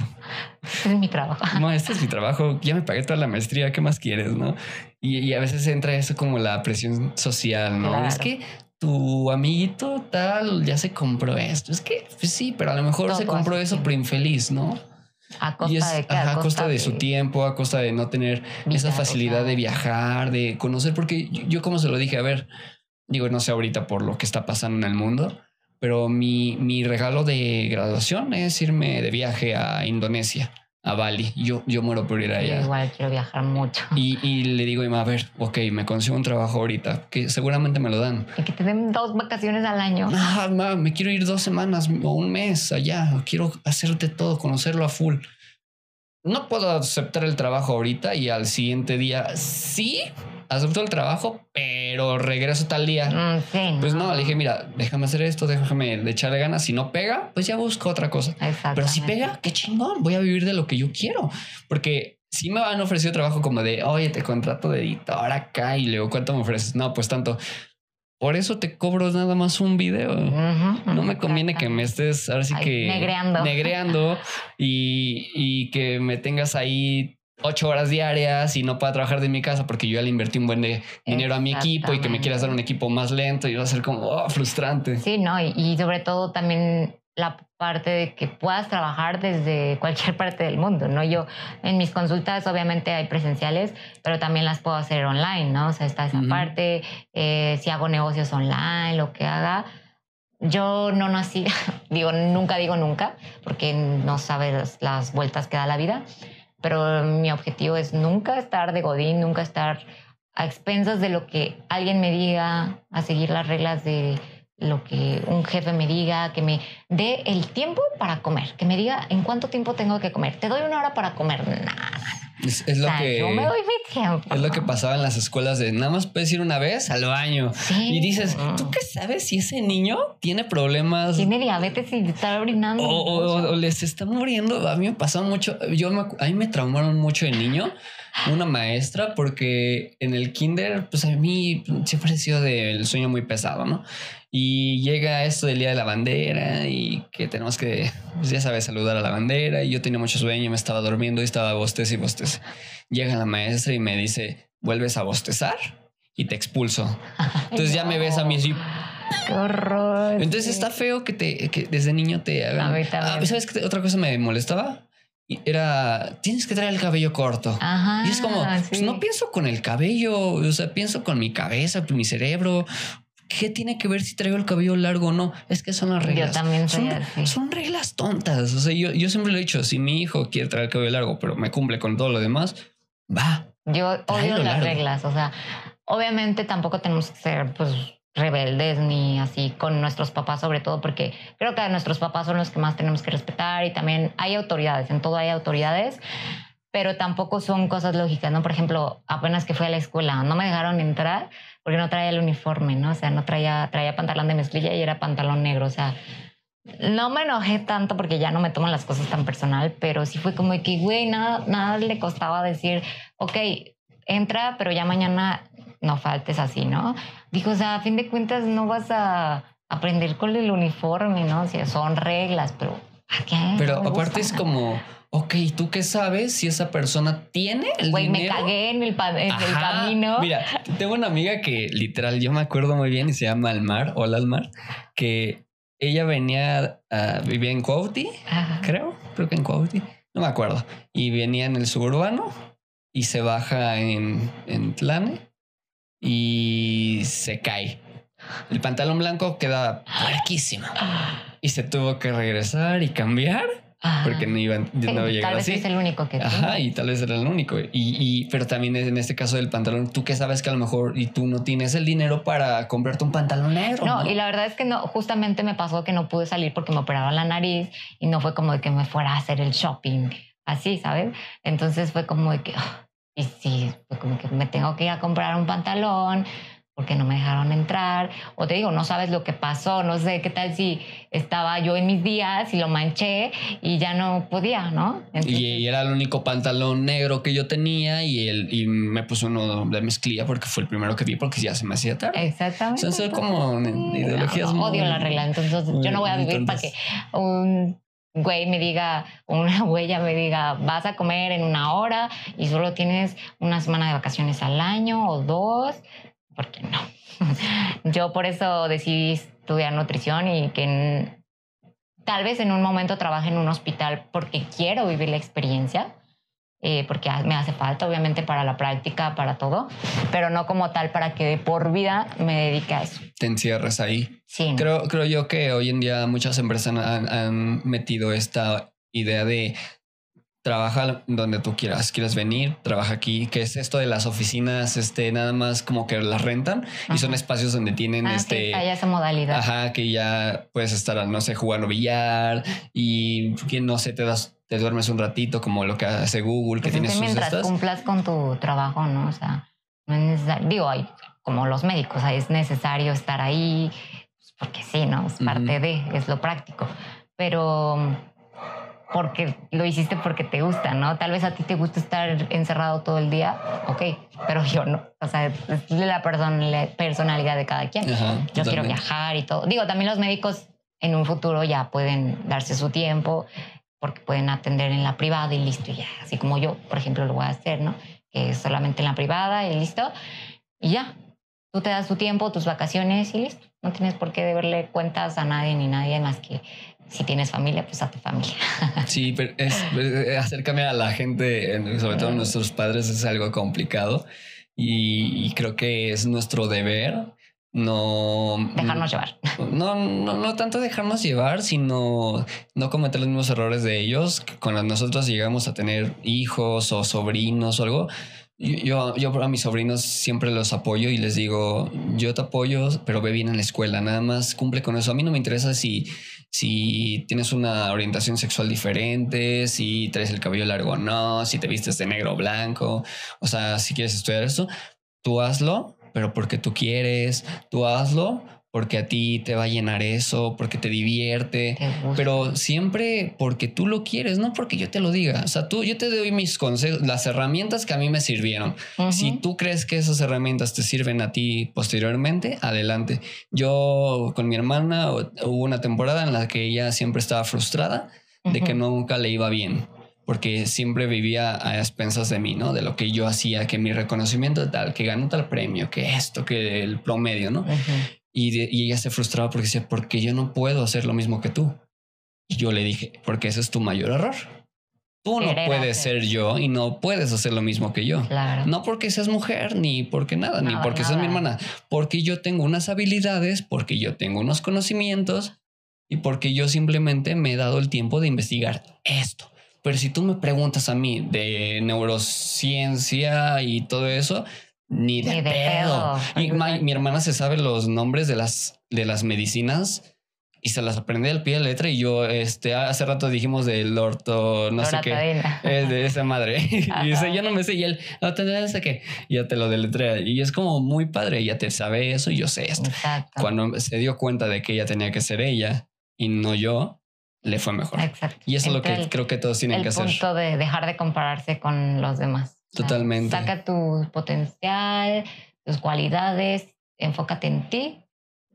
este es mi trabajo. No, este es mi trabajo, ya me pagué toda la maestría, ¿qué más quieres? ¿no? Y, a veces entra eso como la presión social, ¿no? Es que tu amiguito tal ya se compró esto. Es que pues sí, pero a lo mejor se compró eso, pero infeliz, ¿no? A costa de a, costa, de, su tiempo, a costa de no tener esa facilidad de viajar, de conocer, porque yo, como se lo dije, a ver, digo, no sé ahorita por lo que está pasando en el mundo, pero mi, mi regalo de graduación es irme de viaje a Indonesia a Bali. Yo, yo muero por ir allá. igual quiero viajar mucho. Y, y le digo, a ver, ok, me consigo un trabajo ahorita, que seguramente me lo dan. Y que te den dos vacaciones al año. Ah, me quiero ir dos semanas o un mes allá. Quiero hacerte todo, conocerlo a full. No puedo aceptar el trabajo ahorita y al siguiente día sí, acepto el trabajo, pero regreso tal día. Mm, pues no, le dije, mira, déjame hacer esto, déjame echarle ganas. Si no pega, pues ya busco otra cosa. Pero si pega, qué chingón, voy a vivir de lo que yo quiero. Porque si me han ofrecido trabajo como de, oye, te contrato de editor acá y luego, ¿cuánto me ofreces? No, pues tanto. Por eso te cobro nada más un video. no me conviene que me estés ahora sí que negreando, negreando y, y que me tengas ahí ocho horas diarias y no pueda trabajar de mi casa porque yo ya le invertí un buen de dinero a mi equipo y que me quieras dar un equipo más lento y va a ser como oh, frustrante. Sí, no, y, sobre todo también la parte de que puedas trabajar desde cualquier parte del mundo, ¿no? Yo en mis consultas obviamente hay presenciales, pero también las puedo hacer online, ¿no? O sea, está esa parte, eh, si hago negocios online, lo que haga. Yo no nací, digo, nunca digo nunca, porque no sabes las vueltas que da la vida, pero mi objetivo es nunca estar de godín, nunca estar a expensas de lo que alguien me diga, a seguir las reglas de lo que un jefe me diga, que me dé el tiempo para comer, que me diga en cuánto tiempo tengo que comer. Te doy una hora para comer. Nada. Es, lo que. Yo me doy mi tiempo. Es lo que pasaba en las escuelas de nada más puedes ir una vez al baño. Y dices, ¿tú qué sabes si ese niño tiene problemas? Tiene diabetes y está orinando. O, les está muriendo. A mí me pasó mucho. Yo a mí me traumaron mucho de niño una maestra porque en el kinder, pues a mí siempre ha sido del sueño muy pesado, ¿no? Y llega esto del día de la bandera y que tenemos que, pues ya sabes, saludar a la bandera. Y yo tenía mucho sueño, me estaba durmiendo y estaba bostez y bostez. Llega la maestra y me dice, vuelves a bostezar y te expulso. Entonces ya me ves a mí así. Qué horror. Entonces está feo que te que desde niño te hagan. Ah, ¿Sabes qué otra cosa me molestaba? era, tienes que traer el cabello corto. y es como, pues no pienso con el cabello, o sea, pienso con mi cabeza, mi cerebro. ¿Qué tiene que ver si traigo el cabello largo o no? Es que son las reglas. Yo también soy son, así. son reglas tontas. O sea, yo, yo siempre lo he dicho, si mi hijo quiere traer el cabello largo, pero me cumple con todo lo demás, va. Yo odio las reglas. O sea, obviamente tampoco tenemos que ser, pues, rebeldes ni así con nuestros papás sobre todo porque creo que nuestros papás son los que más tenemos que respetar y también hay autoridades, en todo hay autoridades, pero tampoco son cosas lógicas, ¿no? Por ejemplo, apenas que fui a la escuela, no me dejaron entrar porque no traía el uniforme, ¿no? O sea, no traía, traía pantalón de mezclilla y era pantalón negro, o sea, no me enojé tanto porque ya no me toman las cosas tan personal, pero sí fue como que, güey, nada, nada le costaba decir, ok, entra, pero ya mañana no faltes así, ¿no? Dijo, o sea, a fin de cuentas no vas a aprender con el uniforme, ¿no? O sea, son reglas, pero qué? Pero aparte es como, ok, ¿tú qué sabes si esa persona tiene el Güey, me cagué en el, camino. Mira, tengo una amiga que literal, yo me acuerdo muy bien y se llama Almar, hola Almar, que ella venía, uh, vivía en Cuauti, creo, creo que en Cuauti, no me acuerdo, y venía en el suburbano y se baja en, en Tlane y se cae. El pantalón blanco queda puerquísimo y se tuvo que regresar y cambiar porque no iban no sí, tal vez es el único que Ajá, y tal vez era el único. Y, y, pero también en este caso del pantalón, tú que sabes que a lo mejor y tú no tienes el dinero para comprarte un pantalón negro. No, y la verdad es que no, justamente me pasó que no pude salir porque me operaron la nariz y no fue como de que me fuera a hacer el shopping así, ¿sabes? Entonces fue como de que, ah, y sí, fue como que me tengo que ir a comprar un pantalón, porque no me dejaron entrar, o te digo, no sabes lo que pasó, no sé qué tal si estaba yo en mis días y lo manché y ya no podía, ¿no? y, era el único pantalón negro que yo tenía y, el, y me puso uno de mezclilla porque fue el primero que vi porque ya se me hacía tarde. Exactamente. O sea, son como ideologías. odio la regla, entonces yo no voy a vivir para que un güey me diga, una huella me diga, vas a comer en una hora y solo tienes una semana de vacaciones al año o dos porque no. Yo por eso decidí estudiar nutrición y que tal vez en un momento trabaje en un hospital porque quiero vivir la experiencia, eh, porque me hace falta obviamente para la práctica, para todo, pero no como tal para que de por vida me dedique a eso. Te encierras ahí. Sí. Creo, creo yo que hoy en día muchas empresas han metido esta idea de trabaja donde tú quieras, quieres venir, trabaja aquí, que es esto de las oficinas, este, nada más como que las rentan y son espacios donde tienen ah, este... hay esa modalidad. Ajá, que ya puedes estar, no sé, jugando billar y que no sé, te das, te duermes un ratito como lo que hace Google, que pues tienes mientras cumplas con tu trabajo, ¿no? O sea, no es necesario, digo, hay, como los médicos, es necesario estar ahí, pues, porque sí, ¿no? Es parte de, es lo práctico. Pero porque lo hiciste porque te gusta, ¿no? Tal vez a ti te gusta estar encerrado todo el día, ok, pero yo no. O sea, es la, personalidad de cada quien. yo quiero viajar y todo. Digo, también los médicos en un futuro ya pueden darse su tiempo porque pueden atender en la privada y listo, ya. Así como yo, por ejemplo, lo voy a hacer, ¿no? Que es solamente en la privada y listo. Y ya, tú te das tu tiempo, tus vacaciones y listo. No tienes por qué deberle cuentas a nadie ni nadie más que si tienes familia, pues a tu familia. Sí, pero es, eh, acércame a la gente, sobre todo a nuestros padres, es algo complicado y, creo que es nuestro deber no dejarnos llevar. No, no, no tanto dejarnos llevar, sino no cometer los mismos errores de ellos. Cuando nosotros llegamos a tener hijos o sobrinos o algo, yo, yo a mis sobrinos siempre los apoyo y les digo, yo te apoyo, pero ve bien en la escuela, nada más cumple con eso. A mí no me interesa si si tienes una orientación sexual diferente, si traes el cabello largo o no, si te vistes de negro o blanco. O sea, si quieres estudiar eso, tú hazlo, pero porque tú quieres, tú hazlo porque a ti te va a llenar eso, porque te divierte, pero siempre porque tú lo quieres, no porque yo te lo diga. O sea, tú, yo te doy mis consejos, las herramientas que a mí me sirvieron. Si tú crees que esas herramientas te sirven a ti posteriormente, adelante. Yo con mi hermana hubo una temporada en la que ella siempre estaba frustrada de que nunca le iba bien porque siempre vivía a expensas de mí, ¿no? De lo que yo hacía, que mi reconocimiento tal, que ganó tal premio, que esto, que el promedio, ¿no? Y, ella se frustraba porque decía, porque yo no puedo hacer lo mismo que tú. Y yo le dije, porque ese es tu mayor error. Tú no puedes ser yo y no puedes hacer lo mismo que yo. No porque seas mujer, ni porque nada, ni porque seas mi hermana. Porque yo tengo unas habilidades, porque yo tengo unos conocimientos y porque yo simplemente me he dado el tiempo de investigar esto. Pero si tú me preguntas a mí de neurociencia y todo eso, ni de, pedo. Y mi, hermana se sabe los nombres de las, de las medicinas y se las aprende al pie de letra. Y yo, este, hace rato dijimos del orto, no sé qué, es de esa madre. y dice, yo no me sé. Y él, no te sé qué. Y ya te lo deletrea. Y es como muy padre. Ya te sabe eso y yo sé esto. Cuando se dio cuenta de que ella tenía que ser ella y no yo, le fue mejor. Exacto. Y eso es lo que creo que todos tienen que hacer. El punto de dejar de compararse con los demás. Totalmente. Saca tu potencial, tus cualidades, enfócate en ti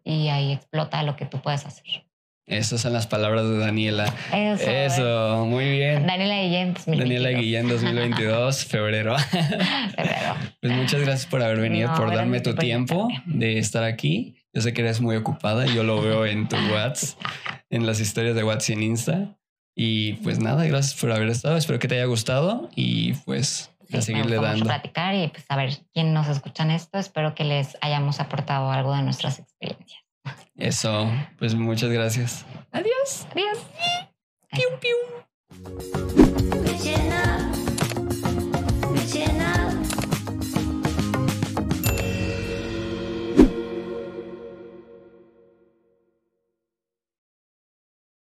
y ahí explota lo que tú puedes hacer. Esas son las palabras de Daniela. Eso, muy bien. Daniela Guillén 2022. Daniela Guillén 2022, febrero. febrero. Pues muchas gracias por haber venido, por darme tu tiempo de estar aquí. Yo sé que eres muy ocupada, yo lo veo en tu WhatsApp, en las historias de WhatsApp y en Insta. Y pues nada, gracias por haber estado. Espero que te haya gustado y pues a seguirle dando. platicar y pues a ver quién nos escuchan esto. Espero que les hayamos aportado algo de nuestras experiencias. Eso, pues muchas gracias. Adiós. Adiós. Piu, piu.